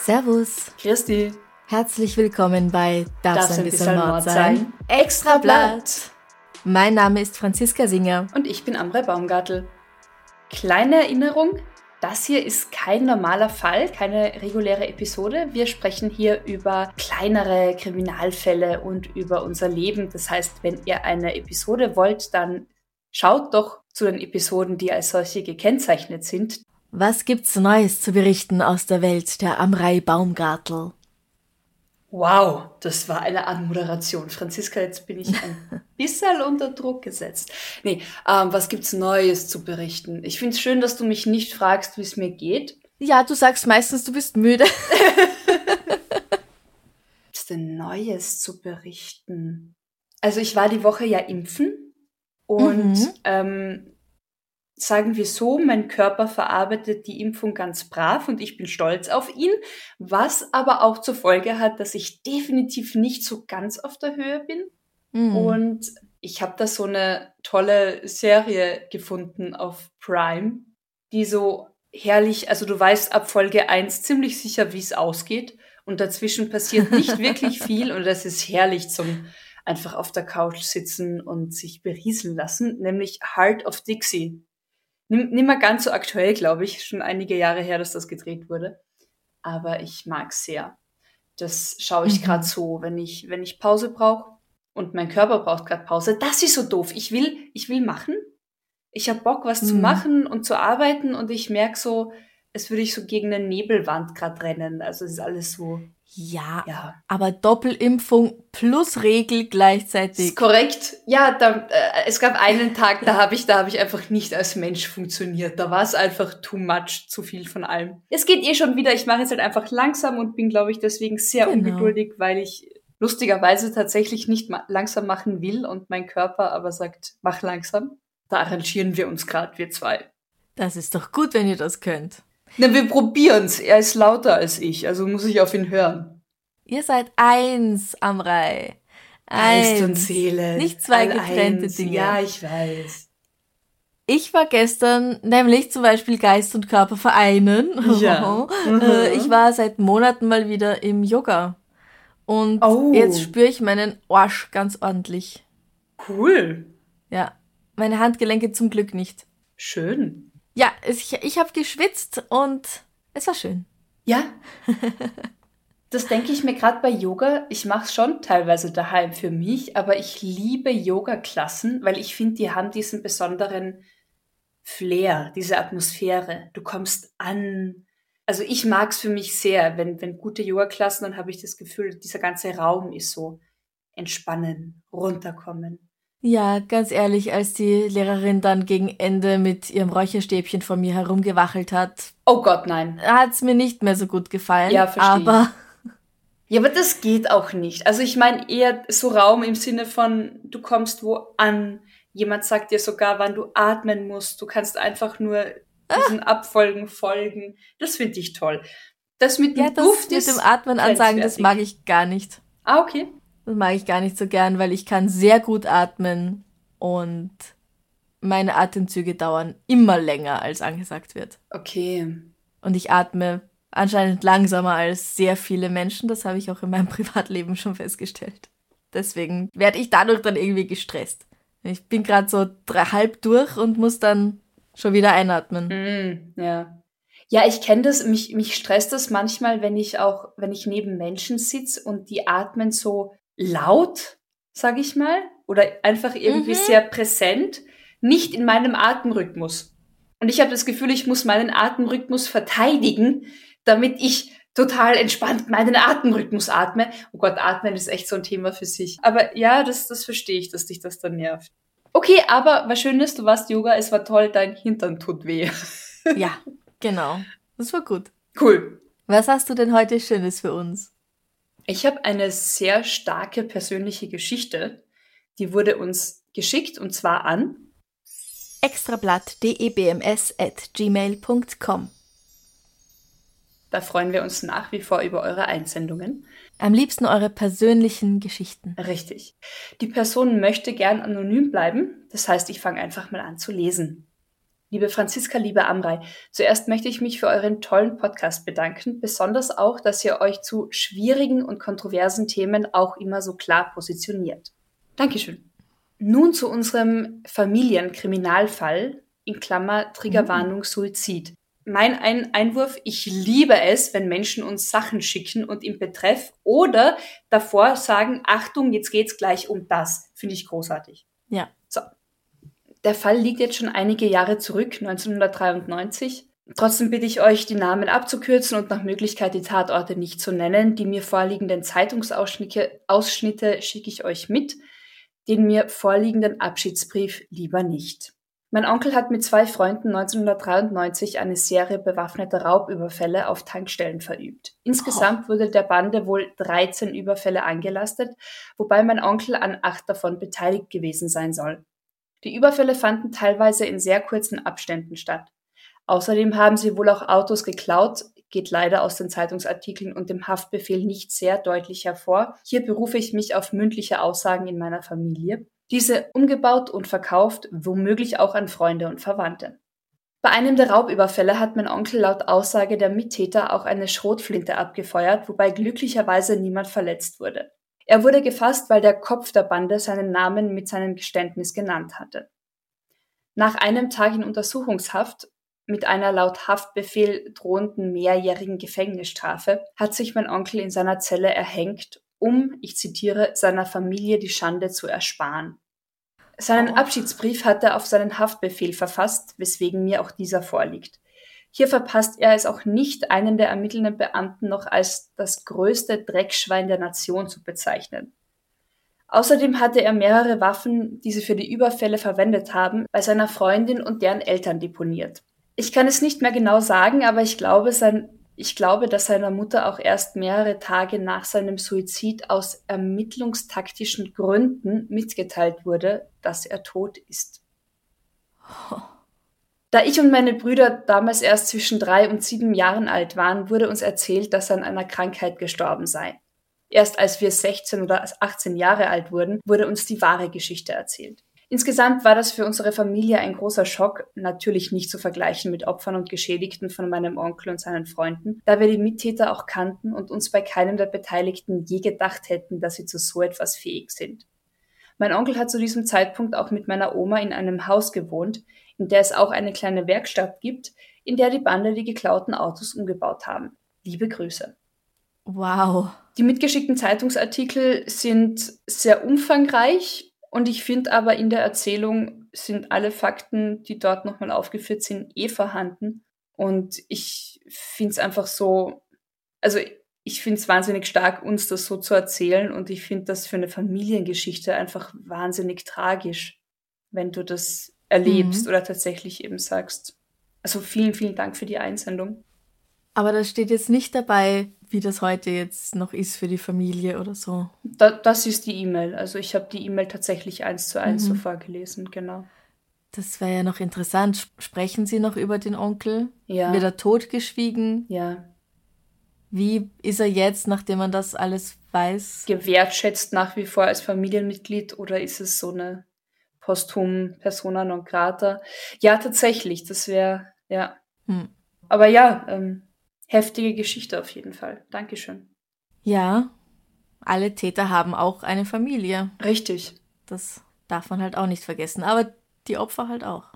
Servus. Christi. Herzlich willkommen bei Darf Darf's ein bisschen Mord sein? Extra Blatt. Mein Name ist Franziska Singer. Und ich bin Amre Baumgartel. Kleine Erinnerung, das hier ist kein normaler Fall, keine reguläre Episode. Wir sprechen hier über kleinere Kriminalfälle und über unser Leben. Das heißt, wenn ihr eine Episode wollt, dann schaut doch zu den Episoden, die als solche gekennzeichnet sind. Was gibt's Neues zu berichten aus der Welt der Amrei Baumgartel? Wow, das war eine Anmoderation. Franziska, jetzt bin ich ein bisschen unter Druck gesetzt. Nee, ähm, was gibt's Neues zu berichten? Ich find's schön, dass du mich nicht fragst, wie es mir geht. Ja, du sagst meistens, du bist müde. Was denn Neues zu berichten? Also ich war die Woche ja impfen und Mhm. ähm, sagen wir so, mein Körper verarbeitet die Impfung ganz brav und ich bin stolz auf ihn, was aber auch zur Folge hat, dass ich definitiv nicht so ganz auf der Höhe bin. Mhm. Und ich habe da so eine tolle Serie gefunden auf Prime, die so herrlich, also du weißt ab Folge 1 ziemlich sicher, wie es ausgeht. Und dazwischen passiert nicht wirklich viel und das ist herrlich zum einfach auf der Couch sitzen und sich berieseln lassen, nämlich Heart of Dixie. Nimm mal ganz so aktuell, glaube ich, schon einige Jahre her, dass das gedreht wurde. Aber ich mag's sehr. Das schaue ich Mhm. gerade so, wenn ich, wenn ich Pause brauche und mein Körper braucht gerade Pause. Das ist so doof. Ich will, ich will machen. Ich habe Bock, was zu Mhm. machen und zu arbeiten und ich merk so, es würde ich so gegen eine Nebelwand gerade rennen. Also es ist alles so, ja, ja. aber Doppelimpfung plus Regel gleichzeitig. Ist korrekt. Ja, da, äh, es gab einen Tag, da habe ich, da habe ich einfach nicht als Mensch funktioniert. Da war es einfach too much, zu viel von allem. Es geht eh schon wieder. Ich mache jetzt halt einfach langsam und bin, glaube ich, deswegen sehr Genau. ungeduldig, weil ich lustigerweise tatsächlich nicht ma langsam machen will und mein Körper aber sagt, mach langsam. Da arrangieren wir uns gerade, wir zwei. Das ist doch gut, wenn ihr das könnt. Na, wir probieren's. Er ist lauter als ich, also muss ich auf ihn hören. Ihr seid eins, Amrei. Geist und Seele. Nicht zwei all getrennte eins. Dinge. Ja, ich weiß. Ich war gestern nämlich zum Beispiel Geist und Körper vereinen. Ja. Äh, ich war seit Monaten mal wieder im Yoga. Und Oh. jetzt spüre ich meinen Arsch ganz ordentlich. Cool. Ja, meine Handgelenke zum Glück nicht. Schön. Ja, ich, ich habe geschwitzt und es war schön. Ja. Das denke ich mir gerade bei Yoga. Ich mache es schon teilweise daheim für mich, aber ich liebe Yoga-Klassen, weil ich finde, die haben diesen besonderen Flair, diese Atmosphäre. Du kommst an. Also ich mag es für mich sehr, wenn, wenn gute Yoga-Klassen, dann habe ich das Gefühl, dieser ganze Raum ist so entspannen, runterkommen. Ja, ganz ehrlich, als die Lehrerin dann gegen Ende mit ihrem Räucherstäbchen vor mir herumgewachelt hat, Oh Gott, nein. hat's mir nicht mehr so gut gefallen. Ja, versteh ich. Aber Ja, aber das geht auch nicht. Also ich meine eher so Raum im Sinne von, du kommst wo an. Jemand sagt dir sogar, wann du atmen musst. Du kannst einfach nur diesen Abfolgen folgen. Das finde ich toll. Das mit dem ja, das Duft mit dem Atmen ansagen, das mag ich gar nicht. Ah, okay. Das mag ich gar nicht so gern, weil ich kann sehr gut atmen und meine Atemzüge dauern immer länger, als angesagt wird. Okay. Und ich atme anscheinend langsamer als sehr viele Menschen. Das habe ich auch in meinem Privatleben schon festgestellt. Deswegen werde ich dadurch dann irgendwie gestresst. Ich bin gerade so drei, halb durch und muss dann schon wieder einatmen. Mm, ja. Ja, ich kenne das. Mich, mich stresst das manchmal, wenn ich auch, wenn ich neben Menschen sitze und die atmen so laut, sag ich mal, oder einfach irgendwie Mhm. sehr präsent, nicht in meinem Atemrhythmus. Und ich habe das Gefühl, ich muss meinen Atemrhythmus verteidigen, damit ich total entspannt meinen Atemrhythmus atme. Oh Gott, atmen ist echt so ein Thema für sich. Aber ja, das, das verstehe ich, dass dich das dann nervt. Okay, aber was schön ist, du warst Yoga, es war toll, dein Hintern tut weh. ja, genau. Das war gut. Cool. Was hast du denn heute Schönes für uns? Ich habe eine sehr starke persönliche Geschichte. Die wurde uns geschickt und zwar an extrablatt.debms@gmail.com. Da freuen wir uns nach wie vor über eure Einsendungen. Am liebsten eure persönlichen Geschichten. Richtig. Die Person möchte gern anonym bleiben, das heißt, ich fange einfach mal an zu lesen. Liebe Franziska, liebe Amrei, zuerst möchte ich mich für euren tollen Podcast bedanken, besonders auch, dass ihr euch zu schwierigen und kontroversen Themen auch immer so klar positioniert. Dankeschön. Nun zu unserem Familienkriminalfall, in Klammer Triggerwarnung mhm. Suizid. Mein Ein Einwurf, ich liebe es, wenn Menschen uns Sachen schicken und im Betreff oder davor sagen, Achtung, jetzt geht's gleich um das. Finde ich großartig. Ja. Der Fall liegt jetzt schon einige Jahre zurück, 1993. Trotzdem bitte ich euch, die Namen abzukürzen und nach Möglichkeit die Tatorte nicht zu nennen. Die mir vorliegenden Zeitungsausschnitte Ausschnitte schicke ich euch mit, den mir vorliegenden Abschiedsbrief lieber nicht. Mein Onkel hat mit zwei Freunden 1993 eine Serie bewaffneter Raubüberfälle auf Tankstellen verübt. Insgesamt wurde der Bande wohl 13 Überfälle angelastet, wobei mein Onkel an acht davon beteiligt gewesen sein soll. Die Überfälle fanden teilweise in sehr kurzen Abständen statt. Außerdem haben sie wohl auch Autos geklaut, geht leider aus den Zeitungsartikeln und dem Haftbefehl nicht sehr deutlich hervor. Hier berufe ich mich auf mündliche Aussagen in meiner Familie. Diese umgebaut und verkauft, womöglich auch an Freunde und Verwandte. Bei einem der Raubüberfälle hat mein Onkel laut Aussage der Mittäter auch eine Schrotflinte abgefeuert, wobei glücklicherweise niemand verletzt wurde. Er wurde gefasst, weil der Kopf der Bande seinen Namen mit seinem Geständnis genannt hatte. Nach einem Tag in Untersuchungshaft mit einer laut Haftbefehl drohenden mehrjährigen Gefängnisstrafe hat sich mein Onkel in seiner Zelle erhängt, um, ich zitiere, seiner Familie die Schande zu ersparen. Seinen. Abschiedsbrief hat er auf seinen Haftbefehl verfasst, weswegen mir auch dieser vorliegt. Hier verpasst er es auch nicht, einen der ermittelnden Beamten noch als das größte Dreckschwein der Nation zu bezeichnen. Außerdem hatte er mehrere Waffen, die sie für die Überfälle verwendet haben, bei seiner Freundin und deren Eltern deponiert. Ich kann es nicht mehr genau sagen, aber ich glaube, sein, ich glaube, dass seiner Mutter auch erst mehrere Tage nach seinem Suizid aus ermittlungstaktischen Gründen mitgeteilt wurde, dass er tot ist. Oh. Da ich und meine Brüder damals erst zwischen drei und sieben Jahren alt waren, wurde uns erzählt, dass er an einer Krankheit gestorben sei. Erst als wir 16 oder 18 Jahre alt wurden, wurde uns die wahre Geschichte erzählt. Insgesamt war das für unsere Familie ein großer Schock, natürlich nicht zu vergleichen mit Opfern und Geschädigten von meinem Onkel und seinen Freunden, da wir die Mittäter auch kannten und uns bei keinem der Beteiligten je gedacht hätten, dass sie zu so etwas fähig sind. Mein Onkel hat zu diesem Zeitpunkt auch mit meiner Oma in einem Haus gewohnt, in der es auch eine kleine Werkstatt gibt, in der die Bande die geklauten Autos umgebaut haben. Liebe Grüße. Wow. Die mitgeschickten Zeitungsartikel sind sehr umfangreich und ich finde aber in der Erzählung sind alle Fakten, die dort nochmal aufgeführt sind, eh vorhanden. Und ich finde es einfach so, also ich finde es wahnsinnig stark, uns das so zu erzählen und ich finde das für eine Familiengeschichte einfach wahnsinnig tragisch, wenn du das erlebst mhm. oder tatsächlich eben sagst. Also vielen, vielen Dank für die Einsendung. Aber da steht jetzt nicht dabei, wie das heute jetzt noch ist für die Familie oder so. Da, das ist die E-Mail. Also ich habe die E-Mail tatsächlich eins zu eins mhm. so vorgelesen, genau. Das wäre ja noch interessant. Sprechen Sie noch über den Onkel? Ja. Wird er totgeschwiegen? Ja. Wie ist er jetzt, nachdem man das alles weiß? Gewertschätzt nach wie vor als Familienmitglied oder ist es so eine posthum Persona non grata. Ja, tatsächlich, das wäre, ja. Hm. Aber ja, ähm, heftige Geschichte auf jeden Fall. Dankeschön. Ja, alle Täter haben auch eine Familie. Richtig. Das darf man halt auch nicht vergessen. Aber die Opfer halt auch.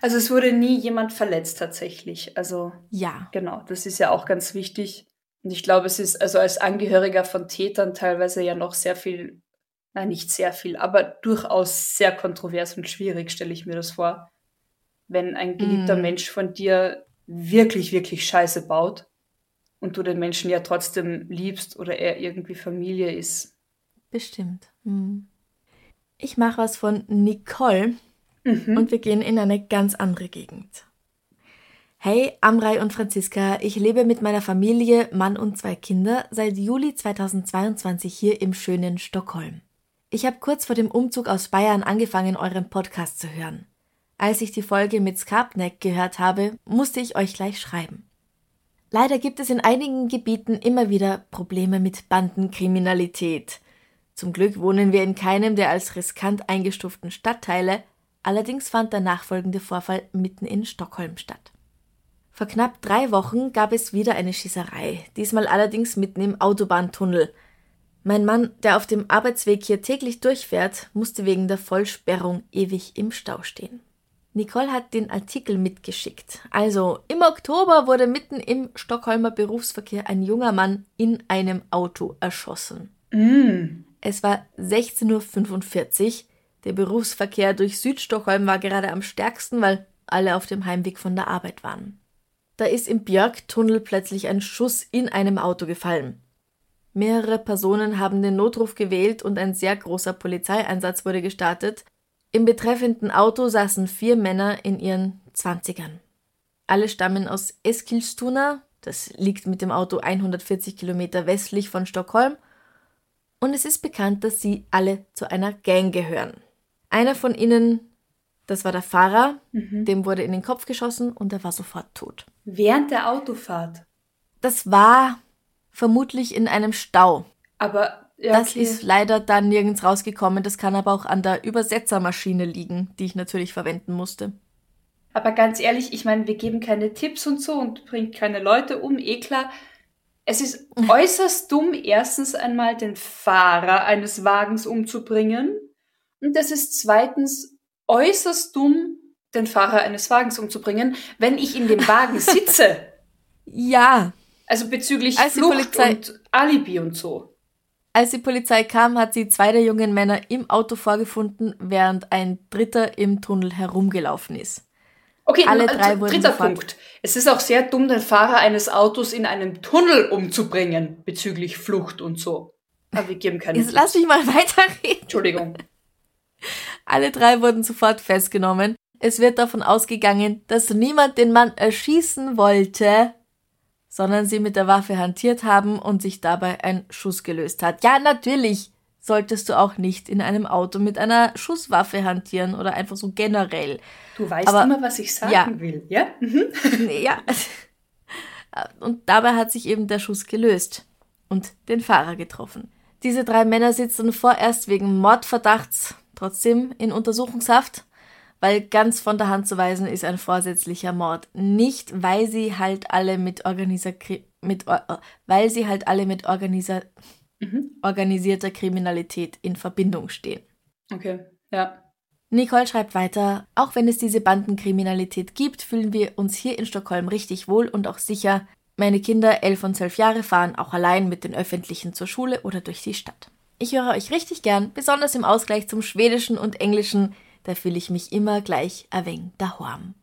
Also es wurde nie jemand verletzt tatsächlich. Also ja. Genau, das ist ja auch ganz wichtig. Und ich glaube, es ist also als Angehöriger von Tätern teilweise ja noch sehr viel na nicht sehr viel, aber durchaus sehr kontrovers und schwierig, stelle ich mir das vor. Wenn ein geliebter mm. Mensch von dir wirklich, wirklich Scheiße baut und du den Menschen ja trotzdem liebst oder er irgendwie Familie ist. Bestimmt. Hm. Ich mache was von Nicole mhm. und wir gehen in eine ganz andere Gegend. Hey, Amrei und Franziska, ich lebe mit meiner Familie, Mann und zwei Kinder seit Juli 2022 hier im schönen Stockholm. Ich habe kurz vor dem Umzug aus Bayern angefangen, euren Podcast zu hören. Als ich die Folge mit Skarpneck gehört habe, musste ich euch gleich schreiben. Leider gibt es in einigen Gebieten immer wieder Probleme mit Bandenkriminalität. Zum Glück wohnen wir in keinem der als riskant eingestuften Stadtteile, allerdings fand der nachfolgende Vorfall mitten in Stockholm statt. Vor knapp drei Wochen gab es wieder eine Schießerei, diesmal allerdings mitten im Autobahntunnel. Mein Mann, der auf dem Arbeitsweg hier täglich durchfährt, musste wegen der Vollsperrung ewig im Stau stehen. Nicole hat den Artikel mitgeschickt. Also, im Oktober wurde mitten im Stockholmer Berufsverkehr ein junger Mann in einem Auto erschossen. Mm. Es war 16.45 Uhr. Der Berufsverkehr durch Südstockholm war gerade am stärksten, weil alle auf dem Heimweg von der Arbeit waren. Da ist im Björktunnel plötzlich ein Schuss in einem Auto gefallen. Mehrere Personen haben den Notruf gewählt und ein sehr großer Polizeieinsatz wurde gestartet, im betreffenden Auto saßen vier Männer in ihren Zwanzigern. Alle stammen aus Eskilstuna, das liegt mit dem Auto 140 Kilometer westlich von Stockholm, und es ist bekannt, dass sie alle zu einer Gang gehören. Einer von ihnen, das war der Fahrer, mhm. dem wurde in den Kopf geschossen und er war sofort tot. Während der Autofahrt? Das war vermutlich in einem Stau. Aber ja, das okay. ist leider dann nirgends rausgekommen. Das kann aber auch an der Übersetzermaschine liegen, die ich natürlich verwenden musste. Aber ganz ehrlich, ich meine, wir geben keine Tipps und so und bringen keine Leute um, eh klar. Es ist äußerst dumm, erstens einmal den Fahrer eines Wagens umzubringen. Und es ist zweitens äußerst dumm, den Fahrer eines Wagens umzubringen, wenn ich in dem Wagen sitze. ja. Also bezüglich Als Flucht und Alibi und so. Als die Polizei kam, hat sie zwei der jungen Männer im Auto vorgefunden, während ein dritter im Tunnel herumgelaufen ist. Okay, alle drei wurden dritter sofort. Punkt. Es ist auch sehr dumm, den Fahrer eines Autos in einem Tunnel umzubringen, bezüglich Flucht und so. Aber wir geben keine. Jetzt lass mich mal weiterreden. Entschuldigung. Alle drei wurden sofort festgenommen. Es wird davon ausgegangen, dass niemand den Mann erschießen wollte, sondern sie mit der Waffe hantiert haben und sich dabei ein Schuss gelöst hat. Ja, natürlich solltest du auch nicht in einem Auto mit einer Schusswaffe hantieren oder einfach so generell. Du weißt Aber, immer, was ich sagen ja. will, ja? Mhm. ja. Und dabei hat sich eben der Schuss gelöst und den Fahrer getroffen. Diese drei Männer sitzen vorerst wegen Mordverdachts trotzdem in Untersuchungshaft weil ganz von der Hand zu weisen ist ein vorsätzlicher Mord. Nicht, weil sie halt alle mit, Organisa mit äh, weil sie halt alle mit Organisa mhm. organisierter Kriminalität in Verbindung stehen. Okay, ja. Nicole schreibt weiter, auch wenn es diese Bandenkriminalität gibt, fühlen wir uns hier in Stockholm richtig wohl und auch sicher. Meine Kinder, elf und zwölf Jahre, fahren auch allein mit den Öffentlichen zur Schule oder durch die Stadt. Ich höre euch richtig gern, besonders im Ausgleich zum Schwedischen und Englischen, da fühle ich mich immer gleich ein wenig daheim.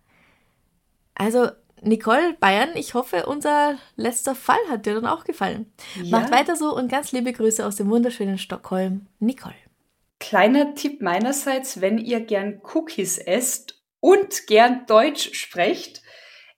Also, Nicole Bayern, ich hoffe, unser letzter Fall hat dir dann auch gefallen. Ja. Macht weiter so und ganz liebe Grüße aus dem wunderschönen Stockholm, Nicole. Kleiner Tipp meinerseits, wenn ihr gern Cookies esst und gern Deutsch sprecht,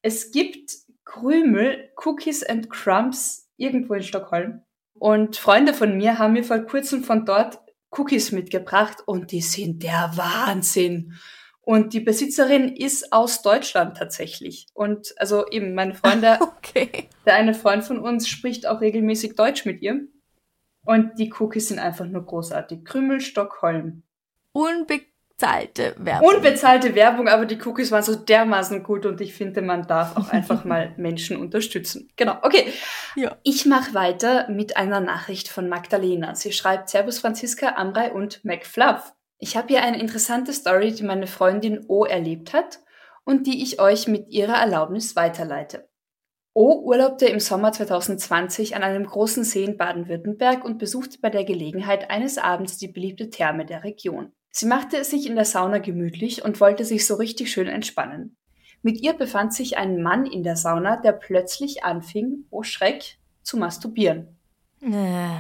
es gibt Krümel, Cookies and Crumbs irgendwo in Stockholm. Und Freunde von mir haben mir vor kurzem von dort Cookies mitgebracht und die sind der Wahnsinn. Und die Besitzerin ist aus Deutschland tatsächlich. Und also eben meine Freunde, okay. der eine Freund von uns spricht auch regelmäßig Deutsch mit ihr. Und die Cookies sind einfach nur großartig. Krümel Stockholm. Unbe unbezahlte Werbung. Unbezahlte Werbung, aber die Cookies waren so dermaßen gut und ich finde, man darf auch einfach mal Menschen unterstützen. Genau, okay. Ja. Ich mache weiter mit einer Nachricht von Magdalena. Sie schreibt Servus Franziska, Amrei und McFluff. Ich habe hier eine interessante Story, die meine Freundin O erlebt hat und die ich euch mit ihrer Erlaubnis weiterleite. O urlaubte im Sommer 2020 an einem großen See in Baden-Württemberg und besuchte bei der Gelegenheit eines Abends die beliebte Therme der Region. Sie machte es sich in der Sauna gemütlich und wollte sich so richtig schön entspannen. Mit ihr befand sich ein Mann in der Sauna, der plötzlich anfing, oh Schreck, zu masturbieren. Äh,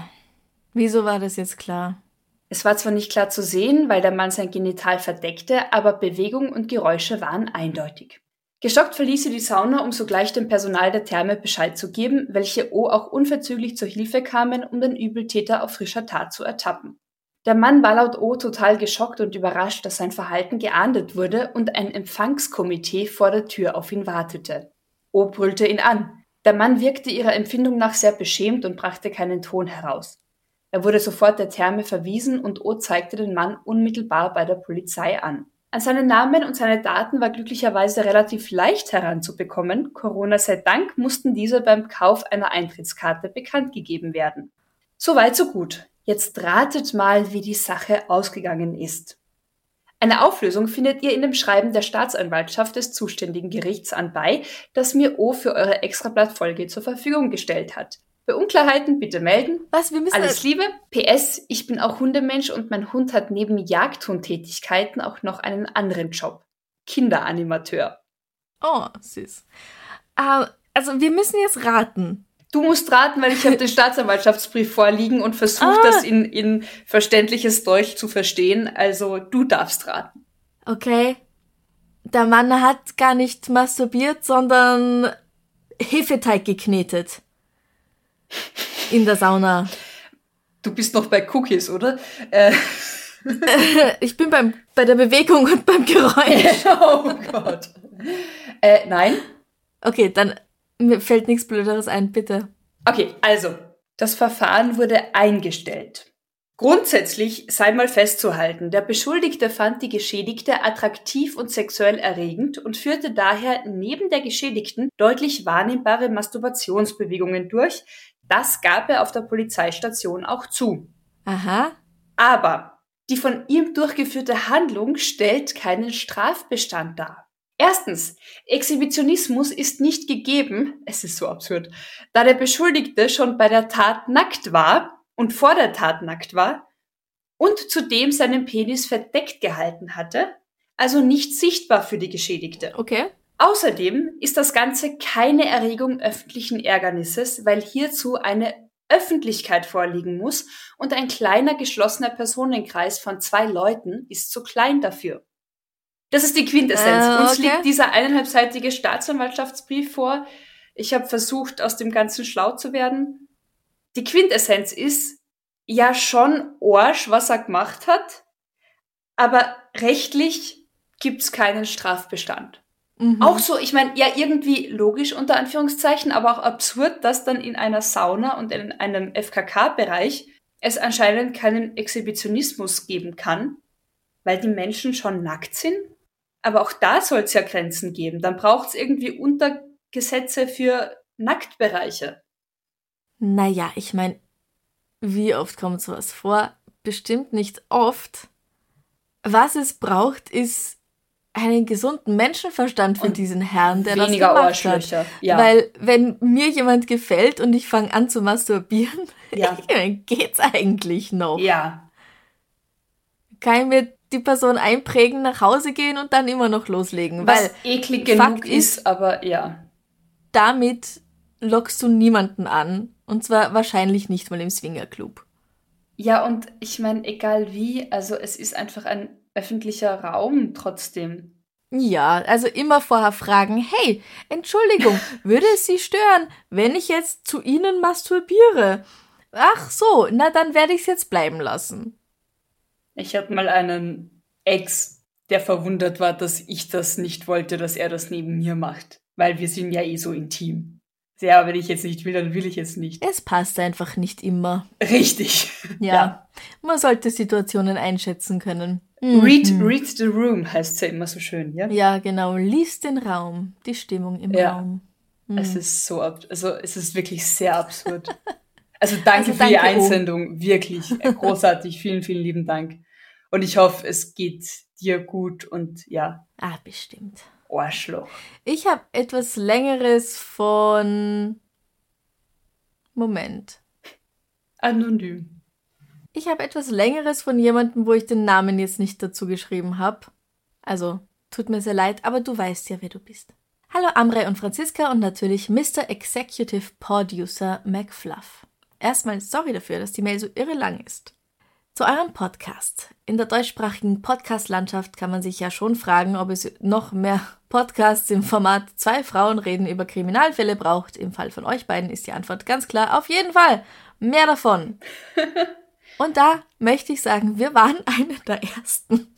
wieso war das jetzt klar? Es war zwar nicht klar zu sehen, weil der Mann sein Genital verdeckte, aber Bewegung und Geräusche waren eindeutig. Geschockt verließ sie die Sauna, um sogleich dem Personal der Therme Bescheid zu geben, welche O auch unverzüglich zur Hilfe kamen, um den Übeltäter auf frischer Tat zu ertappen. Der Mann war laut O total geschockt und überrascht, dass sein Verhalten geahndet wurde und ein Empfangskomitee vor der Tür auf ihn wartete. O brüllte ihn an. Der Mann wirkte ihrer Empfindung nach sehr beschämt und brachte keinen Ton heraus. Er wurde sofort der Therme verwiesen und O zeigte den Mann unmittelbar bei der Polizei an. An seinen Namen und seine Daten war glücklicherweise relativ leicht heranzubekommen. Corona sei Dank mussten diese beim Kauf einer Eintrittskarte bekannt gegeben werden. Soweit so gut. Jetzt ratet mal, wie die Sache ausgegangen ist. Eine Auflösung findet ihr in dem Schreiben der Staatsanwaltschaft des zuständigen Gerichts anbei, das mir O für eure Extrablattfolge zur Verfügung gestellt hat. Bei Unklarheiten bitte melden. Was, wir müssen Alles Liebe. PS, ich bin auch Hundemensch und mein Hund hat neben Jagdhundtätigkeiten auch noch einen anderen Job. Kinderanimateur. Oh, süß. Uh, also wir müssen jetzt raten. Du musst raten, weil ich habe den Staatsanwaltschaftsbrief vorliegen und versuche ah. das in, in verständliches Deutsch zu verstehen. Also du darfst raten. Okay. Der Mann hat gar nicht masturbiert, sondern Hefeteig geknetet in der Sauna. Du bist noch bei Cookies, oder? Äh. ich bin beim, bei der Bewegung und beim Geräusch. oh Gott. Äh, nein. Okay, dann mir fällt nichts Blöderes ein, bitte. Okay, also, das Verfahren wurde eingestellt. Grundsätzlich sei mal festzuhalten, der Beschuldigte fand die Geschädigte attraktiv und sexuell erregend und führte daher neben der Geschädigten deutlich wahrnehmbare Masturbationsbewegungen durch, das gab er auf der Polizeistation auch zu. Aha. Aber die von ihm durchgeführte Handlung stellt keinen Strafbestand dar. Erstens, Exhibitionismus ist nicht gegeben, es ist so absurd, da der Beschuldigte schon bei der Tat nackt war und vor der Tat nackt war und zudem seinen Penis verdeckt gehalten hatte, also nicht sichtbar für die Geschädigte. Okay. Außerdem ist das Ganze keine Erregung öffentlichen Ärgernisses, weil hierzu eine Öffentlichkeit vorliegen muss und ein kleiner geschlossener Personenkreis von zwei Leuten ist zu klein dafür. Das ist die Quintessenz. Äh, okay. Uns liegt dieser eineinhalbseitige Staatsanwaltschaftsbrief vor. Ich habe versucht, aus dem Ganzen schlau zu werden. Die Quintessenz ist ja schon Orsch, was er gemacht hat, aber rechtlich gibt's keinen Strafbestand. Mhm. Auch so, ich meine, ja, irgendwie logisch unter Anführungszeichen, aber auch absurd, dass dann in einer Sauna und in einem FKK-Bereich es anscheinend keinen Exhibitionismus geben kann, weil die Menschen schon nackt sind. Aber auch da soll es ja Grenzen geben. Dann braucht es irgendwie Untergesetze für Nacktbereiche. Naja, ich meine, wie oft kommt sowas vor? Bestimmt nicht oft. Was es braucht, ist einen gesunden Menschenverstand für und diesen Herrn, der weniger das gemacht hat. Ja. Weil wenn mir jemand gefällt und ich fange an zu masturbieren, ja. geht's eigentlich noch. Ja. Kann ich mir die Person einprägen, nach Hause gehen und dann immer noch loslegen. Was weil eklig genug ist, ist, aber ja. Damit lockst du niemanden an. Und zwar wahrscheinlich nicht mal im Swingerclub. Ja, und ich meine, egal wie, also es ist einfach ein öffentlicher Raum trotzdem. Ja, also immer vorher fragen, hey, Entschuldigung, würde es Sie stören, wenn ich jetzt zu Ihnen masturbiere? Ach so, na dann werde ich es jetzt bleiben lassen. Ich hatte mal einen Ex, der verwundert war, dass ich das nicht wollte, dass er das neben mir macht. Weil wir sind ja eh so intim. Ja, wenn ich jetzt nicht will, dann will ich jetzt nicht. Es passt einfach nicht immer. Richtig. Ja. ja. Man sollte Situationen einschätzen können. Read, mhm. read the room heißt es ja immer so schön, ja? Ja, genau. Lies den Raum, die Stimmung im ja. Raum. Mhm. Es ist so, also es ist wirklich sehr absurd. Also danke also für die Einsendung, oh. wirklich äh, großartig. vielen, vielen lieben Dank. Und ich hoffe, es geht dir gut und ja. Ah, bestimmt. Arschloch. Ich habe etwas Längeres von. Moment. Anonym. Ich habe etwas Längeres von jemandem, wo ich den Namen jetzt nicht dazu geschrieben habe. Also Tut mir sehr leid, aber du weißt ja, wer du bist. Hallo Amre und Franziska und natürlich Mr. Executive Producer McFluff. Erstmal sorry dafür, dass die Mail so irre lang ist. Zu eurem Podcast. In der deutschsprachigen Podcast-Landschaft kann man sich ja schon fragen, ob es noch mehr Podcasts im Format Zwei Frauen reden über Kriminalfälle braucht. Im Fall von euch beiden ist die Antwort ganz klar, auf jeden Fall. Mehr davon. Und da möchte ich sagen, wir waren eine der ersten.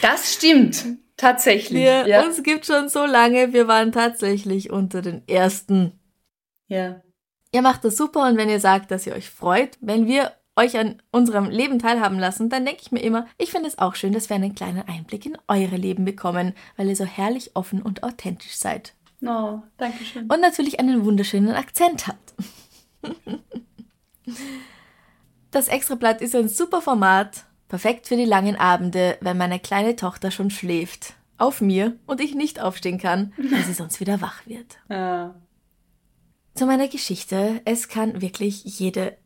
Das stimmt. Tatsächlich. Wir, ja. Uns gibt schon so lange, wir waren tatsächlich unter den ersten. Ja. Ihr macht das super und wenn ihr sagt, dass ihr euch freut, wenn wir euch an unserem Leben teilhaben lassen, dann denke ich mir immer, ich finde es auch schön, dass wir einen kleinen Einblick in eure Leben bekommen, weil ihr so herrlich offen und authentisch seid. Oh, danke schön. Und natürlich einen wunderschönen Akzent habt. Das Extrablatt ist ein super Format, perfekt für die langen Abende, wenn meine kleine Tochter schon schläft. Auf mir und ich nicht aufstehen kann, weil sie sonst wieder wach wird. Ja. Zu meiner Geschichte. Es kann wirklich jede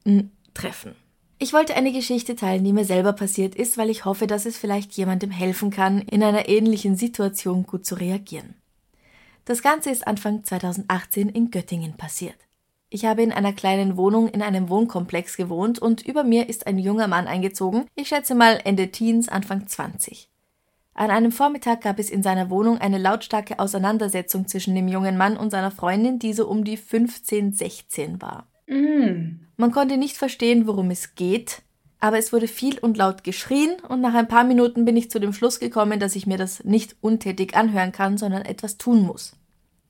treffen. Ich wollte eine Geschichte teilen, die mir selber passiert ist, weil ich hoffe, dass es vielleicht jemandem helfen kann, in einer ähnlichen Situation gut zu reagieren. Das Ganze ist Anfang 2018 in Göttingen passiert. Ich habe in einer kleinen Wohnung in einem Wohnkomplex gewohnt und über mir ist ein junger Mann eingezogen, ich schätze mal Ende Teens, Anfang 20. An einem Vormittag gab es in seiner Wohnung eine lautstarke Auseinandersetzung zwischen dem jungen Mann und seiner Freundin, die so um die 15, 16 war. Mm. Man konnte nicht verstehen, worum es geht, aber es wurde viel und laut geschrien und nach ein paar Minuten bin ich zu dem Schluss gekommen, dass ich mir das nicht untätig anhören kann, sondern etwas tun muss.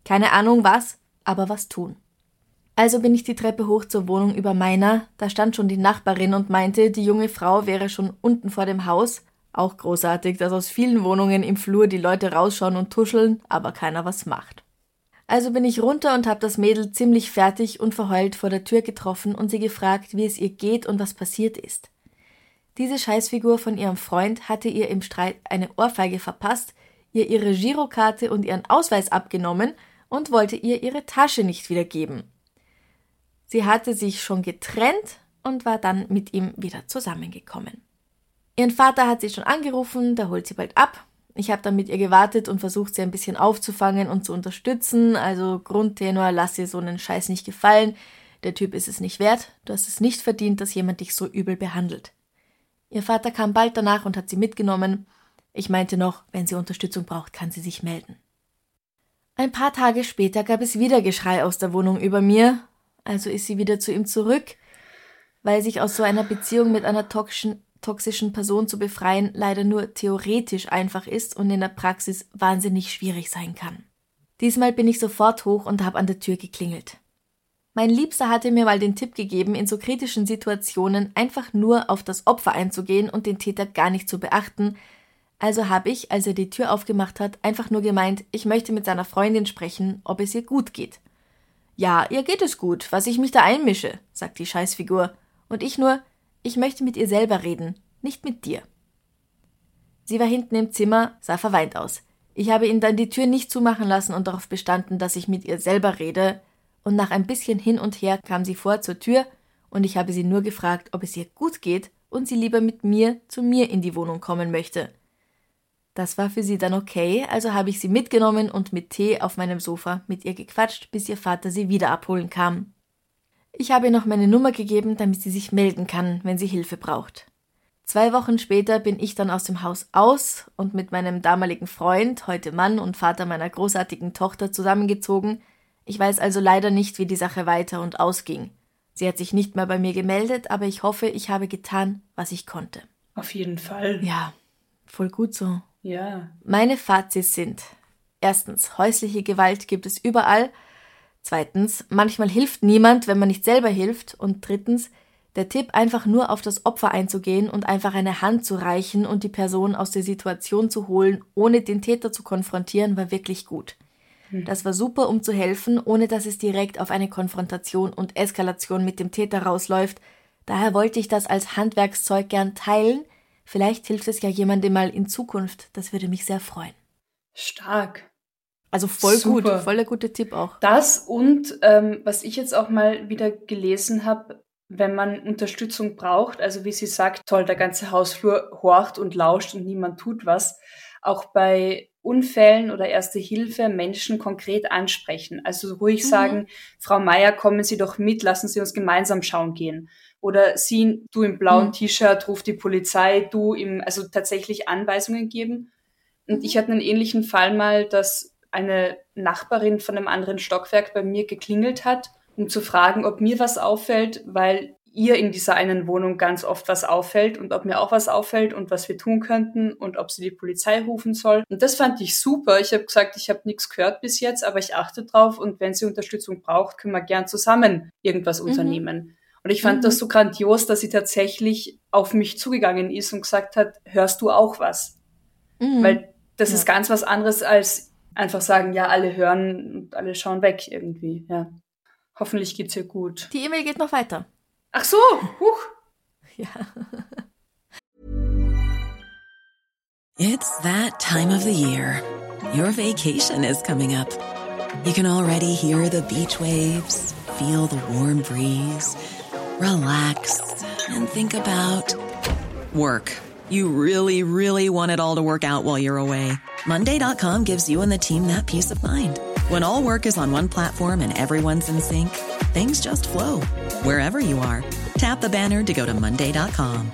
Keine Ahnung was, aber was tun. Also bin ich die Treppe hoch zur Wohnung über meiner, da stand schon die Nachbarin und meinte, die junge Frau wäre schon unten vor dem Haus. Auch großartig, dass aus vielen Wohnungen im Flur die Leute rausschauen und tuscheln, aber keiner was macht. Also bin ich runter und hab das Mädel ziemlich fertig und verheult vor der Tür getroffen und sie gefragt, wie es ihr geht und was passiert ist. Diese Scheißfigur von ihrem Freund hatte ihr im Streit eine Ohrfeige verpasst, ihr ihre Girokarte und ihren Ausweis abgenommen und wollte ihr ihre Tasche nicht wiedergeben. Sie hatte sich schon getrennt und war dann mit ihm wieder zusammengekommen. Ihren Vater hat sie schon angerufen, der holt sie bald ab ich habe dann mit ihr gewartet und versucht, sie ein bisschen aufzufangen und zu unterstützen. Also Grundtenor, lass dir so einen Scheiß nicht gefallen. Der Typ ist es nicht wert. Du hast es nicht verdient, dass jemand dich so übel behandelt. Ihr Vater kam bald danach und hat sie mitgenommen. Ich meinte noch, wenn sie Unterstützung braucht, kann sie sich melden. Ein paar Tage später gab es wieder Geschrei aus der Wohnung über mir, also ist sie wieder zu ihm zurück, weil sich aus so einer Beziehung mit einer toxischen, toxischen Person zu befreien leider nur theoretisch einfach ist und in der Praxis wahnsinnig schwierig sein kann. Diesmal bin ich sofort hoch und habe an der Tür geklingelt. Mein Liebster hatte mir mal den Tipp gegeben, in so kritischen Situationen einfach nur auf das Opfer einzugehen und den Täter gar nicht zu beachten. Also habe ich, als er die Tür aufgemacht hat, einfach nur gemeint, ich möchte mit seiner Freundin sprechen, ob es ihr gut geht. Ja, ihr geht es gut, was ich mich da einmische, sagt die Scheißfigur. Und ich nur, ich möchte mit ihr selber reden, nicht mit dir. Sie war hinten im Zimmer, sah verweint aus. Ich habe ihn dann die Tür nicht zumachen lassen und darauf bestanden, dass ich mit ihr selber rede, und nach ein bisschen hin und her kam sie vor zur Tür, und ich habe sie nur gefragt, ob es ihr gut geht und sie lieber mit mir zu mir in die Wohnung kommen möchte. Das war für sie dann okay, also habe ich sie mitgenommen und mit Tee auf meinem Sofa mit ihr gequatscht, bis ihr Vater sie wieder abholen kam. Ich habe ihr noch meine Nummer gegeben, damit sie sich melden kann, wenn sie Hilfe braucht. Zwei Wochen später bin ich dann aus dem Haus aus und mit meinem damaligen Freund, heute Mann und Vater meiner großartigen Tochter zusammengezogen. Ich weiß also leider nicht, wie die Sache weiter und ausging. Sie hat sich nicht mehr bei mir gemeldet, aber ich hoffe, ich habe getan, was ich konnte. Auf jeden Fall. Ja, voll gut so. Ja. Meine Fazits sind: Erstens, häusliche Gewalt gibt es überall, Zweitens, manchmal hilft niemand, wenn man nicht selber hilft. Und drittens, der Tipp, einfach nur auf das Opfer einzugehen und einfach eine Hand zu reichen und die Person aus der Situation zu holen, ohne den Täter zu konfrontieren, war wirklich gut. Hm. Das war super, um zu helfen, ohne dass es direkt auf eine Konfrontation und Eskalation mit dem Täter rausläuft. Daher wollte ich das als Handwerkszeug gern teilen. Vielleicht hilft es ja jemandem mal in Zukunft. Das würde mich sehr freuen. Stark. Also voll Super. gut, voll der gute Tipp auch. Das und ähm, was ich jetzt auch mal wieder gelesen habe, wenn man Unterstützung braucht, also wie sie sagt, toll, der ganze Hausflur horcht und lauscht und niemand tut was, auch bei Unfällen oder Erste Hilfe Menschen konkret ansprechen. Also ruhig mhm. sagen, Frau Meier, kommen Sie doch mit, lassen Sie uns gemeinsam schauen gehen. Oder Sie, du im blauen mhm. T-Shirt, ruf die Polizei, du im, also tatsächlich Anweisungen geben. Und ich hatte einen ähnlichen Fall mal, dass eine Nachbarin von einem anderen Stockwerk bei mir geklingelt hat, um zu fragen, ob mir was auffällt, weil ihr in dieser einen Wohnung ganz oft was auffällt und ob mir auch was auffällt und was wir tun könnten und ob sie die Polizei rufen soll. Und das fand ich super. Ich habe gesagt, ich habe nichts gehört bis jetzt, aber ich achte drauf und wenn sie Unterstützung braucht, können wir gern zusammen irgendwas mhm. unternehmen. Und ich fand mhm. das so grandios, dass sie tatsächlich auf mich zugegangen ist und gesagt hat, hörst du auch was? Mhm. Weil das ja. ist ganz was anderes als einfach sagen, ja, alle hören und alle schauen weg irgendwie, ja. Hoffentlich geht's ihr gut. Die E-Mail geht noch weiter. Ach so, huch. Ja. It's that time of the year. Your vacation is coming up. You can already hear the beach waves, feel the warm breeze, relax and think about work. You really, really want it all to work out while you're away. Monday.com gives you and the team that peace of mind. When all work is on one platform and everyone's in sync, things just flow wherever you are. Tap the banner to go to Monday.com.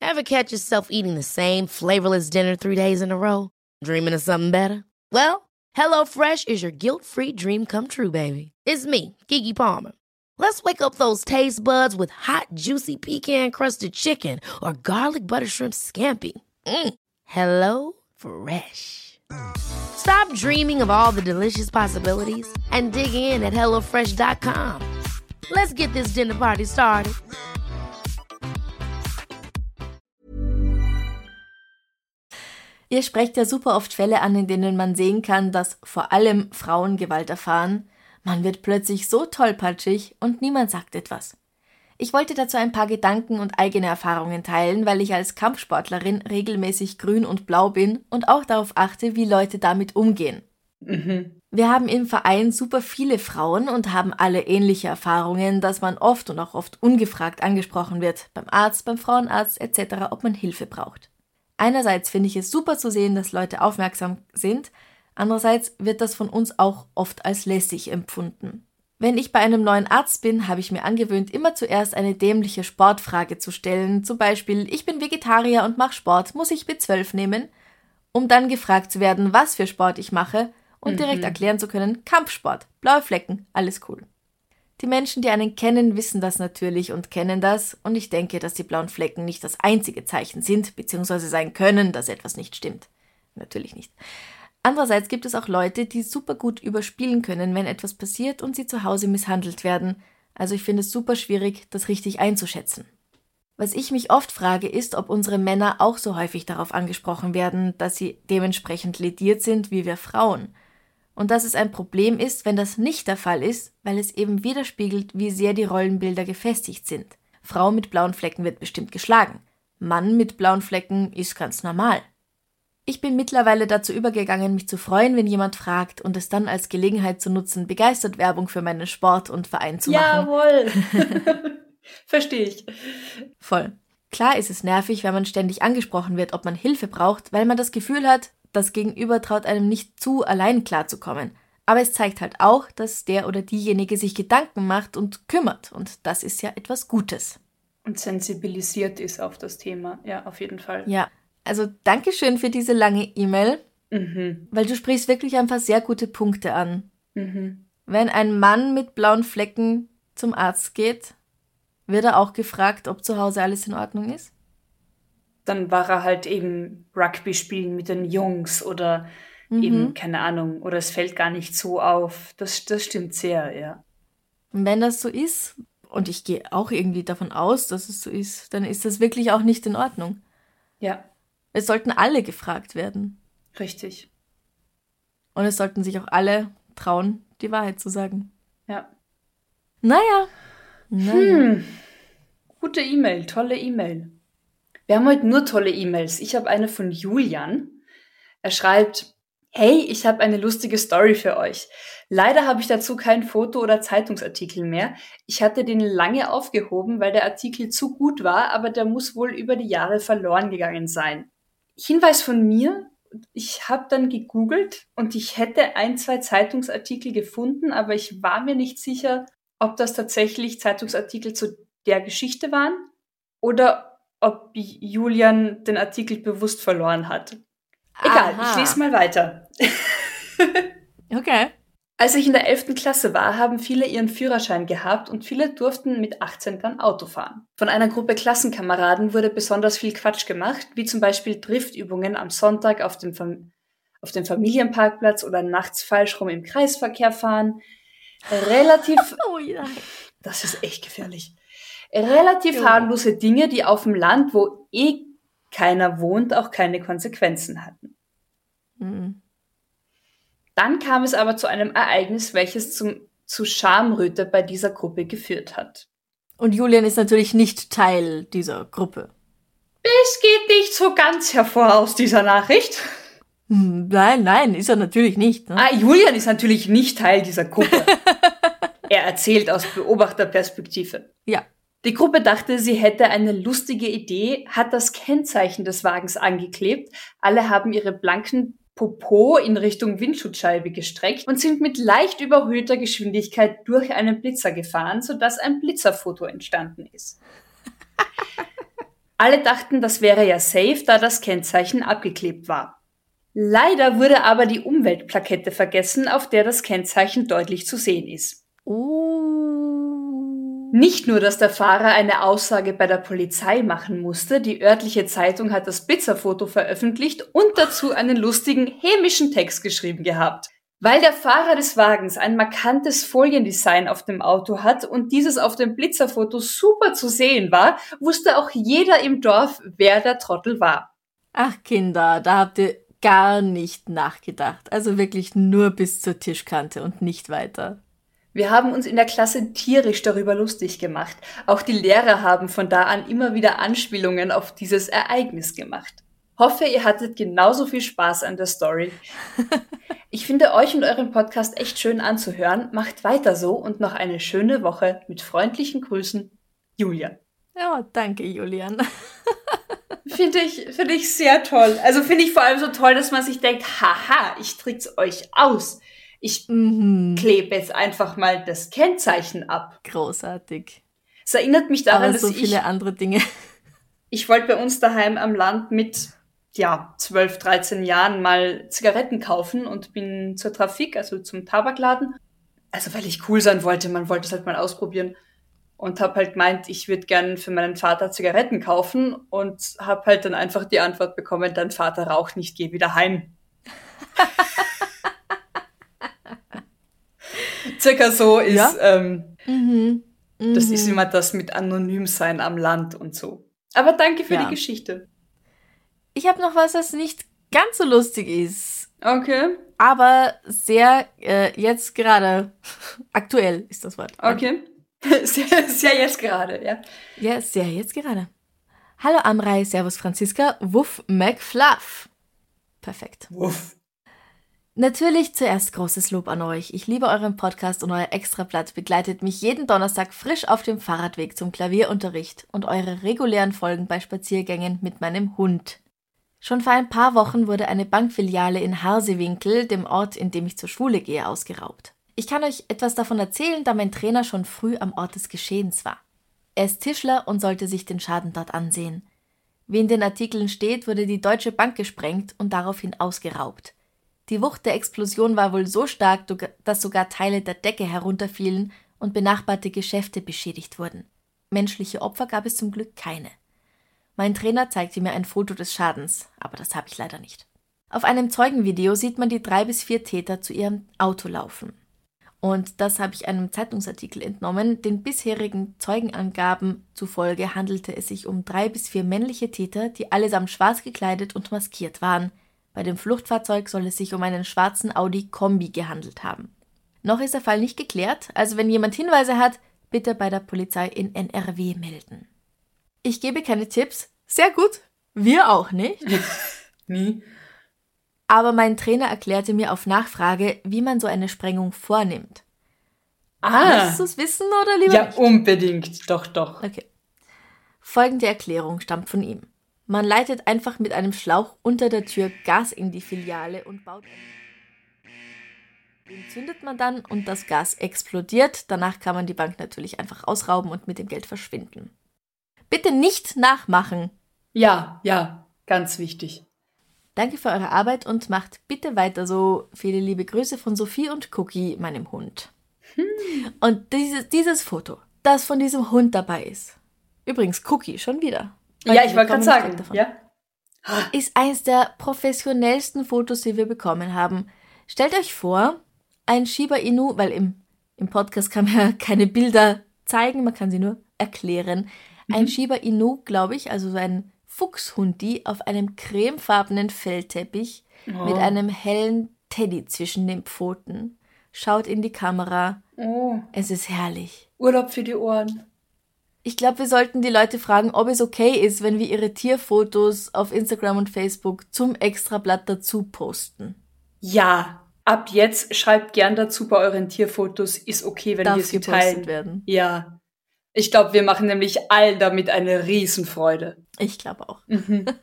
Ever catch yourself eating the same flavorless dinner three days in a row? Dreaming of something better? Well, HelloFresh is your guilt free dream come true, baby. It's me, Gigi Palmer. Let's wake up those taste buds with hot, juicy pecan crusted chicken or garlic butter shrimp scampi. Mm. Hello Fresh. Stop dreaming of all the delicious possibilities and dig in at HelloFresh.com. Let's get this dinner party started. Ihr sprecht ja super oft Fälle an, in denen man sehen kann, dass vor allem Frauen Gewalt erfahren. Man wird plötzlich so tollpatschig und niemand sagt etwas. Ich wollte dazu ein paar Gedanken und eigene Erfahrungen teilen, weil ich als Kampfsportlerin regelmäßig grün und blau bin und auch darauf achte, wie Leute damit umgehen. Mhm. Wir haben im Verein super viele Frauen und haben alle ähnliche Erfahrungen, dass man oft und auch oft ungefragt angesprochen wird, beim Arzt, beim Frauenarzt etc., ob man Hilfe braucht. Einerseits finde ich es super zu sehen, dass Leute aufmerksam sind, andererseits wird das von uns auch oft als lässig empfunden. Wenn ich bei einem neuen Arzt bin, habe ich mir angewöhnt, immer zuerst eine dämliche Sportfrage zu stellen. Zum Beispiel, ich bin Vegetarier und mache Sport, muss ich B12 nehmen? Um dann gefragt zu werden, was für Sport ich mache und mhm. direkt erklären zu können, Kampfsport, blaue Flecken, alles cool. Die Menschen, die einen kennen, wissen das natürlich und kennen das, und ich denke, dass die blauen Flecken nicht das einzige Zeichen sind, beziehungsweise sein können, dass etwas nicht stimmt. Natürlich nicht. Andererseits gibt es auch Leute, die super gut überspielen können, wenn etwas passiert und sie zu Hause misshandelt werden. Also ich finde es super schwierig, das richtig einzuschätzen. Was ich mich oft frage, ist, ob unsere Männer auch so häufig darauf angesprochen werden, dass sie dementsprechend lediert sind wie wir Frauen. Und dass es ein Problem ist, wenn das nicht der Fall ist, weil es eben widerspiegelt, wie sehr die Rollenbilder gefestigt sind. Frau mit blauen Flecken wird bestimmt geschlagen. Mann mit blauen Flecken ist ganz normal. Ich bin mittlerweile dazu übergegangen, mich zu freuen, wenn jemand fragt und es dann als Gelegenheit zu nutzen, begeistert Werbung für meinen Sport und Verein zu machen. Jawohl. Verstehe ich. Voll. Klar ist es nervig, wenn man ständig angesprochen wird, ob man Hilfe braucht, weil man das Gefühl hat, das Gegenüber traut einem nicht zu, allein klarzukommen. Aber es zeigt halt auch, dass der oder diejenige sich Gedanken macht und kümmert. Und das ist ja etwas Gutes. Und sensibilisiert ist auf das Thema. Ja, auf jeden Fall. Ja, also Dankeschön für diese lange E-Mail, mhm. weil du sprichst wirklich ein paar sehr gute Punkte an. Mhm. Wenn ein Mann mit blauen Flecken zum Arzt geht, wird er auch gefragt, ob zu Hause alles in Ordnung ist? Dann war er halt eben Rugby spielen mit den Jungs oder mhm. eben, keine Ahnung, oder es fällt gar nicht so auf. Das, das stimmt sehr, ja. Und wenn das so ist, und ich gehe auch irgendwie davon aus, dass es so ist, dann ist das wirklich auch nicht in Ordnung. Ja. Es sollten alle gefragt werden. Richtig. Und es sollten sich auch alle trauen, die Wahrheit zu sagen. Ja. Naja. naja. Hm. Gute E-Mail, tolle E-Mail. Wir haben heute nur tolle E-Mails. Ich habe eine von Julian. Er schreibt, Hey, ich habe eine lustige Story für euch. Leider habe ich dazu kein Foto oder Zeitungsartikel mehr. Ich hatte den lange aufgehoben, weil der Artikel zu gut war, aber der muss wohl über die Jahre verloren gegangen sein. Hinweis von mir, ich habe dann gegoogelt und ich hätte ein, zwei Zeitungsartikel gefunden, aber ich war mir nicht sicher, ob das tatsächlich Zeitungsartikel zu der Geschichte waren oder ob Julian den Artikel bewusst verloren hat. Egal, Aha. ich lese mal weiter. okay. Als ich in der 11. Klasse war, haben viele ihren Führerschein gehabt und viele durften mit 18 dann Auto fahren. Von einer Gruppe Klassenkameraden wurde besonders viel Quatsch gemacht, wie zum Beispiel Driftübungen am Sonntag auf dem, Fam auf dem Familienparkplatz oder nachts falsch rum im Kreisverkehr fahren. Relativ. oh ja. Das ist echt gefährlich. Relativ harmlose Dinge, die auf dem Land, wo eh keiner wohnt, auch keine Konsequenzen hatten. Mhm. Dann kam es aber zu einem Ereignis, welches zum, zu Schamröte bei dieser Gruppe geführt hat. Und Julian ist natürlich nicht Teil dieser Gruppe. Es geht nicht so ganz hervor aus dieser Nachricht. Hm, nein, nein, ist er natürlich nicht. Ne? Ah, Julian ist natürlich nicht Teil dieser Gruppe. er erzählt aus Beobachterperspektive. Ja. Die Gruppe dachte, sie hätte eine lustige Idee, hat das Kennzeichen des Wagens angeklebt. Alle haben ihre blanken Popo in Richtung Windschutzscheibe gestreckt und sind mit leicht überhöhter Geschwindigkeit durch einen Blitzer gefahren, sodass ein Blitzerfoto entstanden ist. Alle dachten, das wäre ja safe, da das Kennzeichen abgeklebt war. Leider wurde aber die Umweltplakette vergessen, auf der das Kennzeichen deutlich zu sehen ist. Oh. Nicht nur, dass der Fahrer eine Aussage bei der Polizei machen musste, die örtliche Zeitung hat das Blitzerfoto veröffentlicht und dazu einen lustigen hämischen Text geschrieben gehabt. Weil der Fahrer des Wagens ein markantes Foliendesign auf dem Auto hat und dieses auf dem Blitzerfoto super zu sehen war, wusste auch jeder im Dorf, wer der Trottel war. Ach Kinder, da habt ihr gar nicht nachgedacht. Also wirklich nur bis zur Tischkante und nicht weiter. Wir haben uns in der Klasse tierisch darüber lustig gemacht. Auch die Lehrer haben von da an immer wieder Anspielungen auf dieses Ereignis gemacht. Hoffe, ihr hattet genauso viel Spaß an der Story. Ich finde euch und euren Podcast echt schön anzuhören. Macht weiter so und noch eine schöne Woche. Mit freundlichen Grüßen, Julian. Ja, danke, Julian. Finde ich, finde ich sehr toll. Also finde ich vor allem so toll, dass man sich denkt, haha, ich trick's euch aus. Ich mhm. klebe jetzt einfach mal das Kennzeichen ab. Großartig. Es erinnert mich daran, Aber so dass viele ich, andere Dinge. Ich wollte bei uns daheim am Land mit ja, 12, 13 Jahren mal Zigaretten kaufen und bin zur Trafik, also zum Tabakladen. Also weil ich cool sein wollte, man wollte es halt mal ausprobieren und habe halt meint, ich würde gern für meinen Vater Zigaretten kaufen und habe halt dann einfach die Antwort bekommen, dein Vater raucht nicht, geh wieder heim. Circa so ist, ja? ähm, mhm. Mhm. das ist immer das mit Anonymsein am Land und so. Aber danke für ja. die Geschichte. Ich habe noch was, das nicht ganz so lustig ist. Okay. Aber sehr äh, jetzt gerade aktuell ist das Wort. Okay. Sehr, sehr jetzt gerade, ja. Ja, sehr jetzt gerade. Hallo Amrei, Servus Franziska, Wuff McFluff. Perfekt. Wuff. Natürlich zuerst großes Lob an euch. Ich liebe euren Podcast und euer Extrablatt begleitet mich jeden Donnerstag frisch auf dem Fahrradweg zum Klavierunterricht und eure regulären Folgen bei Spaziergängen mit meinem Hund. Schon vor ein paar Wochen wurde eine Bankfiliale in Harsewinkel, dem Ort, in dem ich zur Schule gehe, ausgeraubt. Ich kann euch etwas davon erzählen, da mein Trainer schon früh am Ort des Geschehens war. Er ist Tischler und sollte sich den Schaden dort ansehen. Wie in den Artikeln steht, wurde die Deutsche Bank gesprengt und daraufhin ausgeraubt. Die Wucht der Explosion war wohl so stark, dass sogar Teile der Decke herunterfielen und benachbarte Geschäfte beschädigt wurden. Menschliche Opfer gab es zum Glück keine. Mein Trainer zeigte mir ein Foto des Schadens, aber das habe ich leider nicht. Auf einem Zeugenvideo sieht man die drei bis vier Täter zu ihrem Auto laufen. Und das habe ich einem Zeitungsartikel entnommen. Den bisherigen Zeugenangaben zufolge handelte es sich um drei bis vier männliche Täter, die allesamt schwarz gekleidet und maskiert waren. Bei dem Fluchtfahrzeug soll es sich um einen schwarzen Audi Kombi gehandelt haben. Noch ist der Fall nicht geklärt, also wenn jemand Hinweise hat, bitte bei der Polizei in NRW melden. Ich gebe keine Tipps. Sehr gut. Wir auch nicht. Nie. aber mein Trainer erklärte mir auf Nachfrage, wie man so eine Sprengung vornimmt. Ah, Willst du es wissen oder lieber ja, nicht? unbedingt. Doch, doch. Okay. Folgende Erklärung stammt von ihm. Man leitet einfach mit einem Schlauch unter der Tür Gas in die Filiale und baut den zündet man dann und das Gas explodiert. Danach kann man die Bank natürlich einfach ausrauben und mit dem Geld verschwinden. Bitte nicht nachmachen. Ja, ja, ganz wichtig. Danke für eure Arbeit und macht bitte weiter so. Viele liebe Grüße von Sophie und Cookie, meinem Hund. Und dieses, dieses Foto, das von diesem Hund dabei ist. Übrigens, Cookie, schon wieder. Ja, ich wollte gerade sagen. davon. Ja. Ist eins der professionellsten Fotos, die wir bekommen haben. Stellt euch vor, ein Shiba Inu, weil im, im Podcast kann man ja keine Bilder zeigen, man kann sie nur erklären. Ein Shiba Inu, glaube ich, also so ein Fuchshundi auf einem cremefarbenen Fellteppich mit einem hellen Teddy zwischen den Pfoten. Schaut in die Kamera. Oh, Es ist herrlich. Urlaub für die Ohren. Ich glaube, wir sollten die Leute fragen, ob es okay ist, wenn wir ihre Tierfotos auf Instagram und Facebook zum Extrablatt dazu posten. Ja, ab jetzt schreibt gern dazu bei euren Tierfotos, ist okay, wenn Darf wir sie gepostet teilen. werden. Ja. Ich glaube, wir machen nämlich allen damit eine Riesenfreude. Ich glaube auch. Mhm.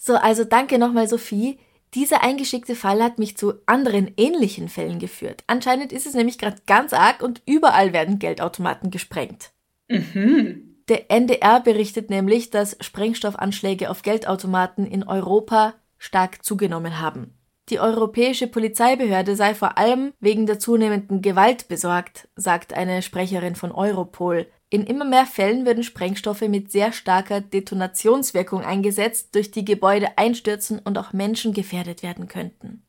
So, also danke nochmal, Sophie. Dieser eingeschickte Fall hat mich zu anderen ähnlichen Fällen geführt. Anscheinend ist es nämlich gerade ganz arg und überall werden Geldautomaten gesprengt. Mhm. Der NDR berichtet nämlich, dass Sprengstoffanschläge auf Geldautomaten in Europa stark zugenommen haben. Die europäische Polizeibehörde sei vor allem wegen der zunehmenden Gewalt besorgt, sagt eine Sprecherin von Europol. In immer mehr Fällen würden Sprengstoffe mit sehr starker Detonationswirkung eingesetzt, durch die Gebäude einstürzen und auch Menschen gefährdet werden könnten.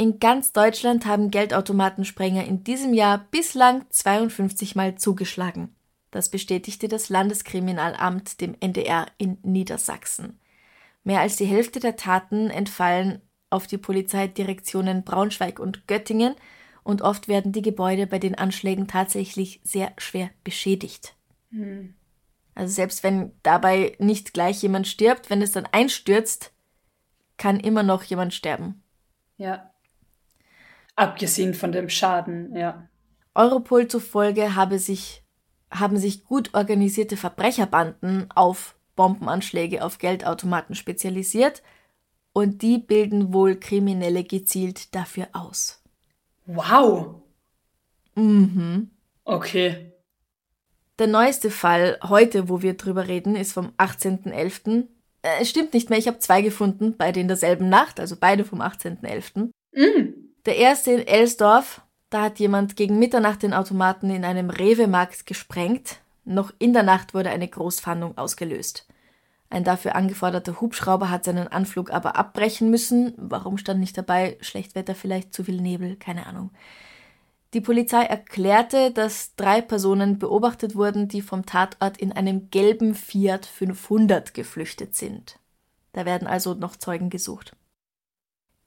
In ganz Deutschland haben Geldautomatensprenger in diesem Jahr bislang 52 Mal zugeschlagen. Das bestätigte das Landeskriminalamt dem NDR in Niedersachsen. Mehr als die Hälfte der Taten entfallen auf die Polizeidirektionen Braunschweig und Göttingen und oft werden die Gebäude bei den Anschlägen tatsächlich sehr schwer beschädigt. Also selbst wenn dabei nicht gleich jemand stirbt, wenn es dann einstürzt, kann immer noch jemand sterben. Ja. Abgesehen von dem Schaden, ja. Europol zufolge habe sich, haben sich gut organisierte Verbrecherbanden auf Bombenanschläge auf Geldautomaten spezialisiert und die bilden wohl Kriminelle gezielt dafür aus. Wow. Mhm. Okay. Der neueste Fall heute, wo wir drüber reden, ist vom 18.11. Äh, Es stimmt nicht mehr, ich habe zwei gefunden, beide in derselben Nacht, also beide vom 18.11. Mm. Der erste in Elsdorf, da hat jemand gegen Mitternacht den Automaten in einem Rewe-Markt gesprengt. Noch in der Nacht wurde eine Großfahndung ausgelöst. Ein dafür angeforderter Hubschrauber hat seinen Anflug aber abbrechen müssen. Warum stand nicht dabei? Schlechtwetter vielleicht, zu viel Nebel, keine Ahnung. Die Polizei erklärte, dass drei Personen beobachtet wurden, die vom Tatort in einem gelben Fiat 500 geflüchtet sind. Da werden also noch Zeugen gesucht.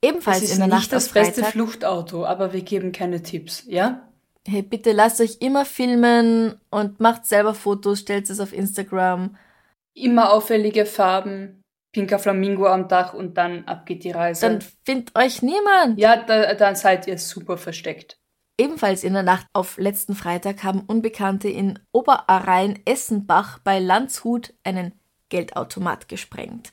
Ebenfalls Das ist in der nicht Nacht das auf beste Freitag, Fluchtauto, aber wir geben keine Tipps, ja? hey, bitte lasst euch immer filmen und macht selber Fotos, stellt es auf Instagram. Immer auffällige Farben, pinker Flamingo am Dach und dann ab geht die Reise. Dann findet euch niemand. ja, da, dann seid ihr super versteckt. Ebenfalls in der Nacht auf letzten Freitag haben Unbekannte in Oberarein-Essenbach bei Landshut einen Geldautomat gesprengt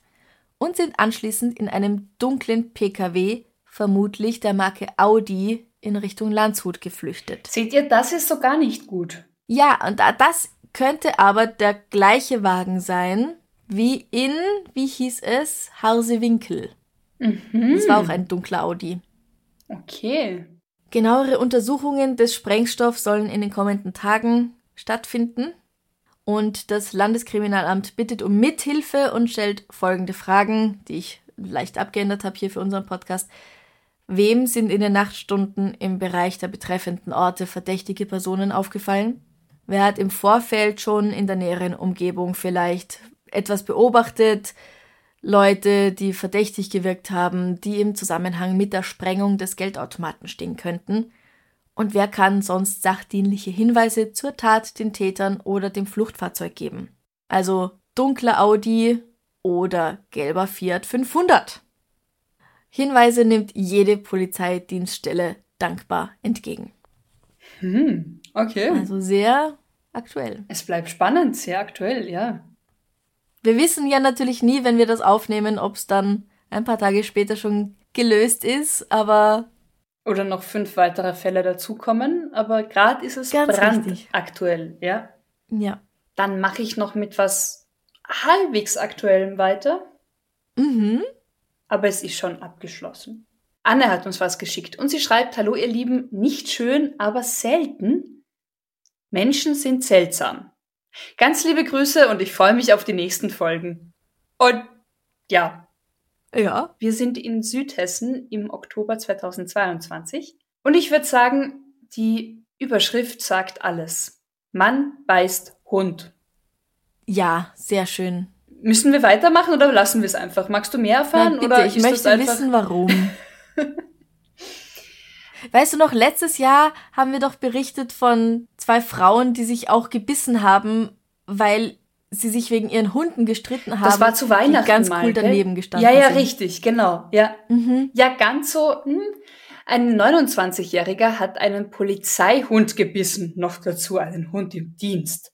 und sind anschließend in einem dunklen PKW, vermutlich der Marke Audi, in Richtung Landshut geflüchtet. Seht ihr, das ist so gar nicht gut. Ja, und da- das könnte aber der gleiche Wagen sein wie in, wie hieß es, Harsewinkel. Das war auch ein dunkler Audi. Okay. Genauere Untersuchungen des Sprengstoffs sollen in den kommenden Tagen stattfinden. Und das Landeskriminalamt bittet um Mithilfe und stellt folgende Fragen, die ich leicht abgeändert habe hier für unseren Podcast. Wem sind in den Nachtstunden im Bereich der betreffenden Orte verdächtige Personen aufgefallen? Wer hat im Vorfeld schon in der näheren Umgebung vielleicht etwas beobachtet? Leute, die verdächtig gewirkt haben, die im Zusammenhang mit der Sprengung des Geldautomaten stehen könnten? Und wer kann sonst sachdienliche Hinweise zur Tat den Tätern oder dem Fluchtfahrzeug geben? Also dunkler Audi oder gelber Fiat 500. Hinweise nimmt jede Polizeidienststelle dankbar entgegen. Hm, okay. Also sehr aktuell. es bleibt spannend, sehr aktuell, ja. Wir wissen ja natürlich nie, wenn wir das aufnehmen, ob es dann ein paar Tage später schon gelöst ist, aber Oder noch fünf weitere Fälle dazukommen, aber gerade ist es Ganz brandaktuell, ja. ja. Dann mache ich noch mit was halbwegs Aktuellem weiter, Mhm. aber es ist schon abgeschlossen. Anne hat uns was geschickt und sie schreibt, hallo ihr Lieben, nicht schön, aber selten. Menschen sind seltsam. Ganz liebe Grüße und ich freue mich auf die nächsten Folgen. Und ja, Ja. wir sind in Südhessen im Oktober 2022 und ich würde sagen, die Überschrift sagt alles. Mann beißt Hund. Ja, sehr schön. Müssen wir weitermachen oder lassen wir es einfach? Magst du mehr erfahren Nein, bitte, oder ich möchte einfach wissen, warum. weißt du noch, letztes Jahr haben wir doch berichtet von zwei Frauen, die sich auch gebissen haben, weil sie sich wegen ihren Hunden gestritten haben. Das war zu Weihnachten ganz mal, cool daneben gestanden Ja, ja, sind. richtig, genau. Ja, Mhm. ja ganz so. Hm. Ein 29-Jähriger hat einen Polizeihund gebissen, noch dazu einen Hund im Dienst.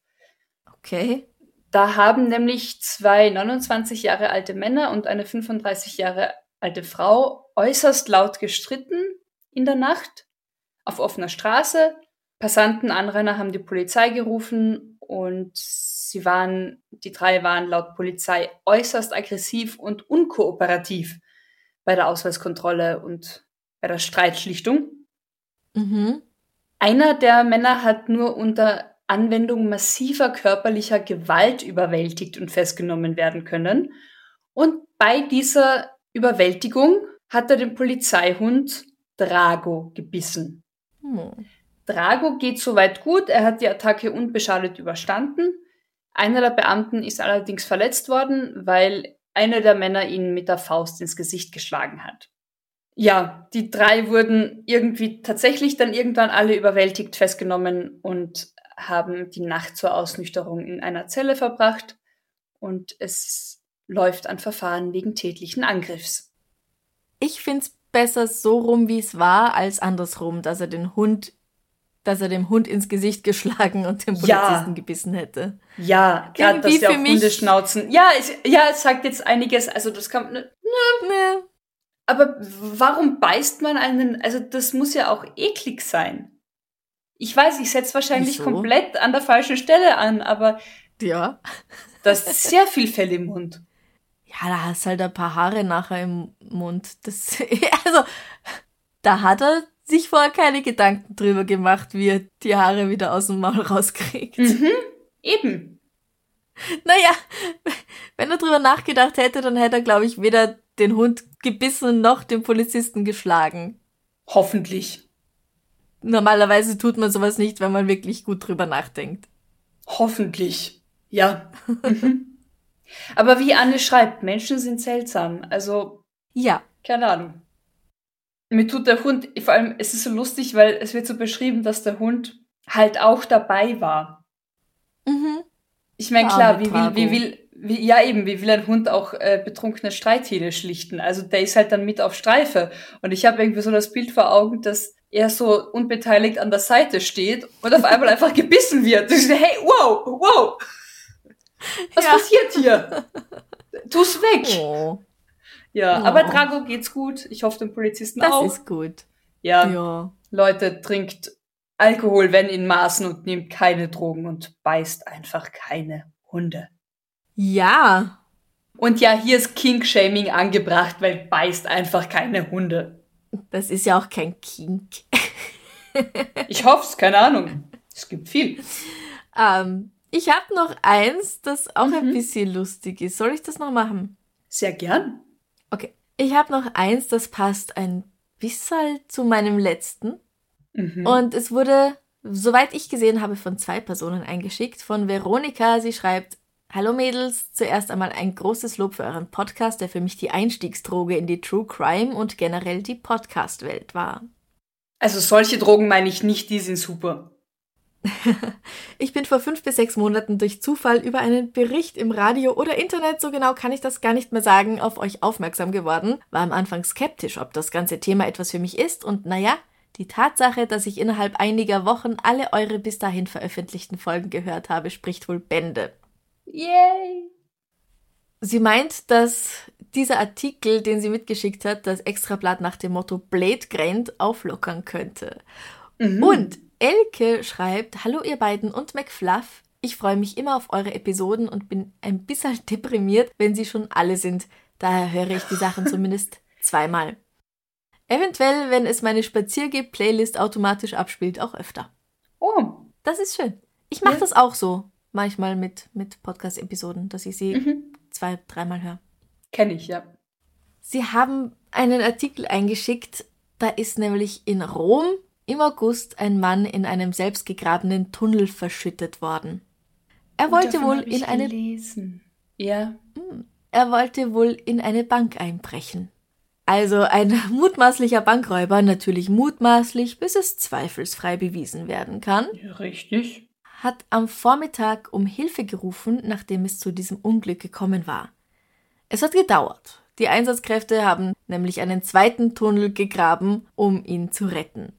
Okay. Da haben nämlich zwei 29 Jahre alte Männer und eine 35 Jahre alte Frau äußerst laut gestritten in der Nacht auf offener Straße. Passanten, Anrainer haben die Polizei gerufen und sie waren, die drei waren laut Polizei äußerst aggressiv und unkooperativ bei der Ausweiskontrolle und bei der Streitschlichtung. Mhm. Einer der Männer hat nur unter Anwendung massiver körperlicher Gewalt überwältigt und festgenommen werden können. Und bei dieser Überwältigung hat er den Polizeihund Drago gebissen. Hm. Drago geht soweit gut, er hat die Attacke unbeschadet überstanden. Einer der Beamten ist allerdings verletzt worden, weil einer der Männer ihn mit der Faust ins Gesicht geschlagen hat. Ja, die drei wurden irgendwie tatsächlich dann irgendwann alle überwältigt festgenommen und haben die Nacht zur Ausnüchterung in einer Zelle verbracht und es läuft ein Verfahren wegen tätlichen Angriffs. Ich find's besser so rum, wie es war, als andersrum, dass er den Hund, dass er dem Hund ins Gesicht geschlagen und den Ja. Polizisten gebissen hätte. Ja, gerade dass ja mich- Hundeschnauzen. Ja, es, ja, es sagt jetzt einiges, also das kann ne, Nee. Aber warum beißt man einen? Also das muss ja auch eklig sein. Ich weiß, ich setze wahrscheinlich Wieso? komplett an der falschen Stelle an, aber Ja. da ist sehr viel Fell im Mund. Ja, da hast halt ein paar Haare nachher im Mund. Das, also, da hat er sich vorher keine Gedanken drüber gemacht, wie er die Haare wieder aus dem Maul rauskriegt. Mhm. Eben. Naja, wenn er drüber nachgedacht hätte, dann hätte er, glaube ich, weder den Hund gebissen noch den Polizisten geschlagen. Hoffentlich. Normalerweise tut man sowas nicht, wenn man wirklich gut drüber nachdenkt. Hoffentlich. Ja. Mhm. Aber wie Anne schreibt, Menschen sind seltsam. Also, Ja. keine Ahnung. Mir tut der Hund, vor allem, es ist so lustig, weil es wird so beschrieben, dass der Hund halt auch dabei war. Mhm. Ich meine, klar, wie will, wie will, wie, ja eben, wie will ein Hund auch äh, betrunkene Streithähne schlichten? Also der ist halt dann mit auf Streife. Und ich habe irgendwie so das Bild vor Augen, dass er so unbeteiligt an der Seite steht und auf einmal einfach gebissen wird. Ich so, hey, wow, wow, was Ja. passiert hier? Tu's weg. Oh, Ja, Oh. aber Drago geht's gut. Ich hoffe, dem Polizisten das auch. ist gut. ja, Ja. Leute, trinkt Alkohol, wenn in Maßen und nehmt keine Drogen und beißt einfach keine Hunde. Ja. Und ja, hier ist Kink-Shaming angebracht, weil beißt einfach keine Hunde. Das ist ja auch kein Kink. Ich hoff's, keine Ahnung. Es gibt viel. Ähm, ich habe noch eins, das auch ein Mhm. bisschen lustig ist. Soll ich das noch machen? Sehr gern. Ich habe noch eins, das passt ein bisschen zu meinem letzten. Mhm. Und es wurde, soweit ich gesehen habe, von zwei Personen eingeschickt. Von Veronika. Sie schreibt, Hallo Mädels, zuerst einmal ein großes Lob für euren Podcast, der für mich die Einstiegsdroge in die True Crime und generell die Podcast-Welt war. Also solche Drogen meine ich nicht, die sind super. Ich bin vor fünf bis sechs Monaten durch Zufall über einen Bericht im Radio oder Internet, so genau kann ich das gar nicht mehr sagen, auf euch aufmerksam geworden. War am Anfang skeptisch, ob das ganze Thema etwas für mich ist und naja, die Tatsache, dass ich innerhalb einiger Wochen alle eure bis dahin veröffentlichten Folgen gehört habe, spricht wohl Bände. Yay! Sie meint, dass dieser Artikel, den sie mitgeschickt hat, das Extrablatt nach dem Motto Blade Grand auflockern könnte. Mhm. Und Elke schreibt, Hallo ihr beiden und McFluff. Ich freue mich immer auf eure Episoden und bin ein bisschen deprimiert, wenn sie schon alle sind. Daher höre ich die Sachen zumindest zweimal. Eventuell, wenn es meine Spaziergeh-Playlist automatisch abspielt, auch öfter. Oh. Das ist schön. Ich mache ja. das auch so, manchmal mit, mit Podcast-Episoden, dass ich sie mhm. zwei, dreimal höre. Kenne ich, ja. Sie haben einen Artikel eingeschickt, da ist nämlich in Rom im August ein Mann in einem selbstgegrabenen Tunnel verschüttet worden. Er wollte wohl in eine gelesen. Ja. Hm. Er wollte wohl in eine Bank einbrechen. Also ein mutmaßlicher Bankräuber, natürlich mutmaßlich, bis es zweifelsfrei bewiesen werden kann. Richtig. Hat am Vormittag um Hilfe gerufen, nachdem es zu diesem Unglück gekommen war. Es hat gedauert. Die Einsatzkräfte haben nämlich einen zweiten Tunnel gegraben, um ihn zu retten.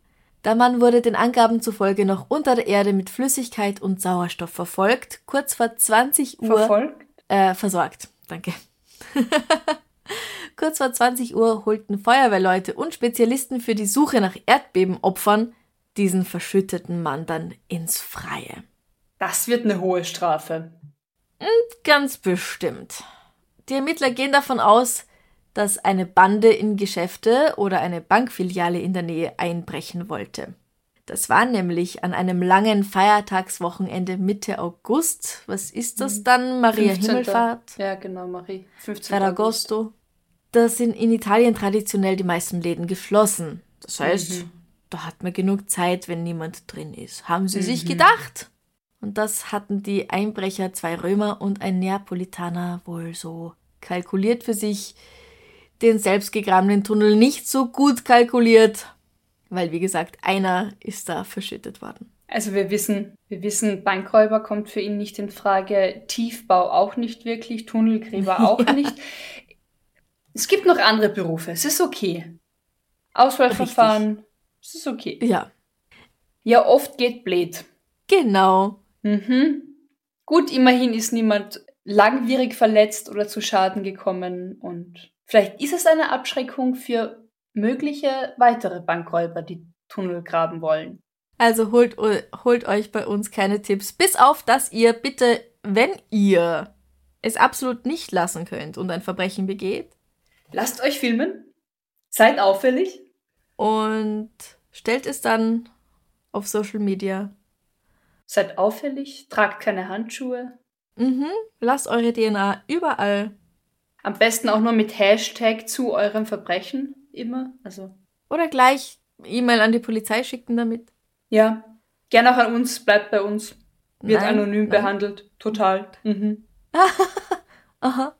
Der Mann wurde den Angaben zufolge noch unter der Erde mit Flüssigkeit und Sauerstoff verfolgt, kurz vor 20 Uhr. Verfolgt? Äh, versorgt, danke. kurz vor 20 Uhr holten Feuerwehrleute und Spezialisten für die Suche nach Erdbebenopfern diesen verschütteten Mann dann ins Freie. Das wird eine hohe Strafe. Ganz bestimmt. Die Ermittler gehen davon aus, dass eine Bande in Geschäfte oder eine Bankfiliale in der Nähe einbrechen wollte. Das war nämlich an einem langen Feiertagswochenende Mitte August. Was ist das dann? Maria 15. Himmelfahrt? Ja, genau, Marie. 15. Ferragosto. Da sind in Italien traditionell die meisten Läden geschlossen. Das heißt, mhm. da hat man genug Zeit, wenn niemand drin ist. Haben sie mhm. sich gedacht? Und das hatten die Einbrecher, zwei Römer und ein Neapolitaner wohl so kalkuliert für sich den selbstgegrabenen Tunnel nicht so gut kalkuliert, weil wie gesagt, einer ist da verschüttet worden. Also wir wissen, wir wissen, Bankräuber kommt für ihn nicht in Frage, Tiefbau auch nicht wirklich, Tunnelgräber auch ja. nicht. Es gibt noch andere Berufe, es ist okay. Auswahlverfahren, es ist okay. Ja. Ja, oft geht blöd. Genau. Mhm. Gut, immerhin ist niemand langwierig verletzt oder zu Schaden gekommen und Vielleicht ist es eine Abschreckung für mögliche weitere Bankräuber, die Tunnel graben wollen. Also holt, holt euch bei uns keine Tipps, bis auf dass ihr bitte, wenn ihr es absolut nicht lassen könnt und ein Verbrechen begeht, lasst euch filmen, seid auffällig und stellt es dann auf Social Media. Seid auffällig, tragt keine Handschuhe. Mhm, lasst eure DNA überall am besten auch nur mit Hashtag zu eurem Verbrechen immer. Also. Oder gleich E-Mail an die Polizei schicken damit. Ja. Gerne auch an uns, bleibt bei uns. Wird nein, anonym nein. behandelt. Total. Mhm. Aha.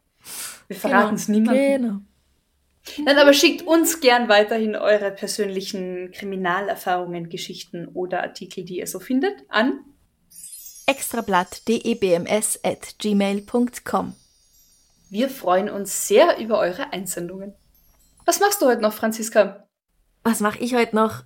Wir verraten es genau. niemandem. Genau. Nein, aber schickt uns gern weiterhin eure persönlichen Kriminalerfahrungen, Geschichten oder Artikel, die ihr so findet, an extrablatt.debms at gmail.com. Wir freuen uns sehr über eure Einsendungen. Was machst du heute noch, Franziska? Was mache ich heute noch?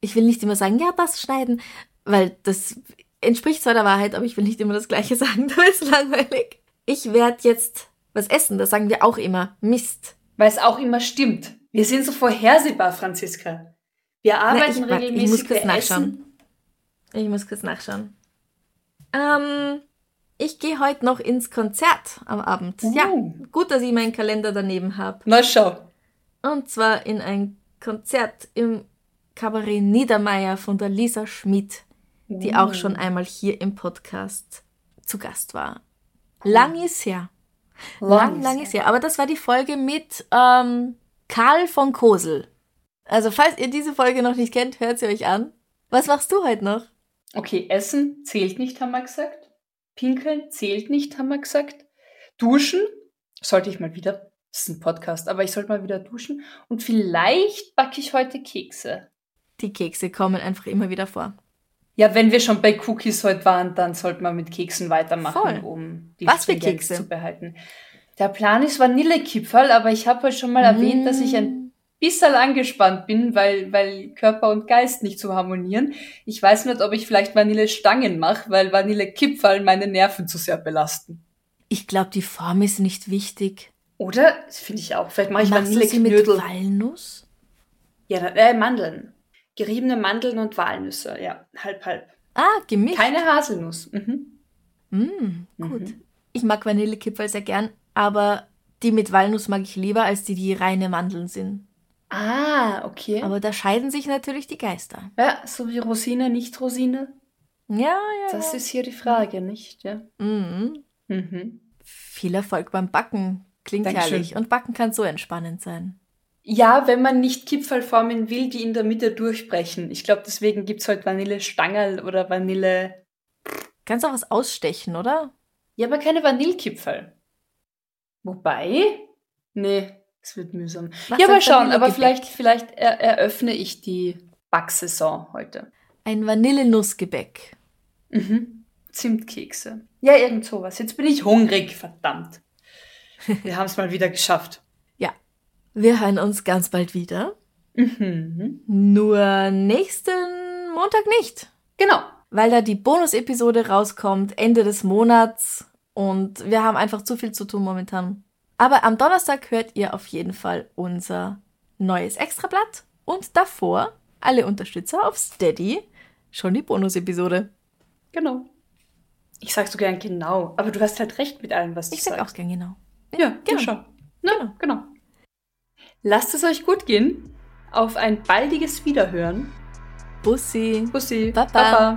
Ich will nicht immer sagen, ja, das schneiden, weil das entspricht zwar der Wahrheit, aber ich will nicht immer das Gleiche sagen, da ist langweilig. Ich werde jetzt was essen, das sagen wir auch immer. Mist. Weil es auch immer stimmt. Wir sind so vorhersehbar, Franziska. Wir arbeiten Na, ich, regelmäßig. Ich muss kurz nachschauen. Essen. Ich muss kurz nachschauen. Ähm, ich gehe heute noch ins Konzert am Abend. Uh. Ja, gut, dass ich meinen Kalender daneben habe. Na schau. Und zwar in ein Konzert im Kabarett Niedermeyer von der Lisa Schmidt, die uh. auch schon einmal hier im Podcast zu Gast war. Lang ist her. Lang, lang ist her. Aber das war die Folge mit ähm, Karl von Kosel. Also, falls ihr diese Folge noch nicht kennt, hört sie euch an. Was machst du heute noch? Okay, Essen zählt nicht, haben wir gesagt. Pinkeln zählt nicht, haben wir gesagt. Duschen sollte ich mal wieder. Das ist ein Podcast, aber ich sollte mal wieder duschen. Und vielleicht backe ich heute Kekse. Die Kekse kommen einfach immer wieder vor. Ja, wenn wir schon bei Cookies heute waren, dann sollte man mit Keksen weitermachen, Voll. um die Was für Kekse? zu behalten. Der Plan ist Vanillekipferl, aber ich habe heute schon mal erwähnt, dass ich Mm. ein bisschen angespannt bin, weil, weil Körper und Geist nicht so harmonieren. Ich weiß nicht, ob ich vielleicht Vanillestangen mache, weil Vanillekipferl meine Nerven zu sehr belasten. Ich glaube, die Form ist nicht wichtig. Oder? Das finde ich auch. Vielleicht mache ich Machst du sie mit Vanilleknödel. Walnuss? Ja, äh, Mandeln. Geriebene Mandeln und Walnüsse. Ja, halb, halb. Ah, gemischt. Keine Haselnuss. Mhm. Mm, gut. Mhm. Ich mag Vanillekipferl sehr gern, aber die mit Walnuss mag ich lieber, als die, die reine Mandeln sind. Ah, okay. Aber da scheiden sich natürlich die Geister. ja, so wie Rosine, nicht Rosine. Ja, ja. Das ja. ist hier die Frage, nicht? Ja. Mhm. Mhm. Viel Erfolg beim Backen. Klingt Dankeschön. herrlich. Und Backen kann so entspannend sein. Ja, wenn man nicht Kipferl formen will, die in der Mitte durchbrechen. Ich glaube, deswegen gibt's heute Vanillestangerl oder Vanille. Kannst auch was ausstechen, oder? Ja, aber keine Vanillekipferl. Wobei? Nee, es wird mühsam. Machst ja, mal schauen, aber vielleicht, vielleicht er eröffne ich die Backsaison heute. Ein Vanillenussgebäck. Mhm. Zimtkekse. Ja, irgend sowas. Jetzt bin ich hungrig, verdammt. Wir haben es mal wieder geschafft. Ja. Wir hören uns ganz bald wieder. Mhm. Nur nächsten Montag nicht. Genau. weil da die Bonus-Episode rauskommt, Ende des Monats und wir haben einfach zu viel zu tun momentan. Aber am Donnerstag hört ihr auf jeden Fall unser neues Extrablatt und davor alle Unterstützer auf Steady schon die Bonus-Episode. Genau. Ich sag so gern genau, aber du hast halt recht mit allem, was du Ich sag auch sagst. gern genau. Ja, Genau. genau. Schau. Ne? Genau. genau. Lasst es euch gut gehen. Auf ein baldiges Wiederhören. Bussi. Bussi. Baba. Baba.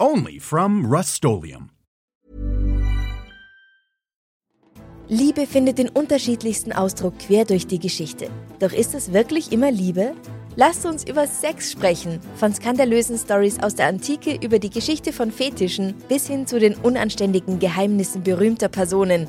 Only from Rust Liebe findet den unterschiedlichsten Ausdruck quer durch die Geschichte. Doch ist es wirklich immer Liebe? Lasst uns über Sex sprechen. Von skandalösen Stories aus der Antike über die Geschichte von Fetischen bis hin zu den unanständigen Geheimnissen berühmter Personen.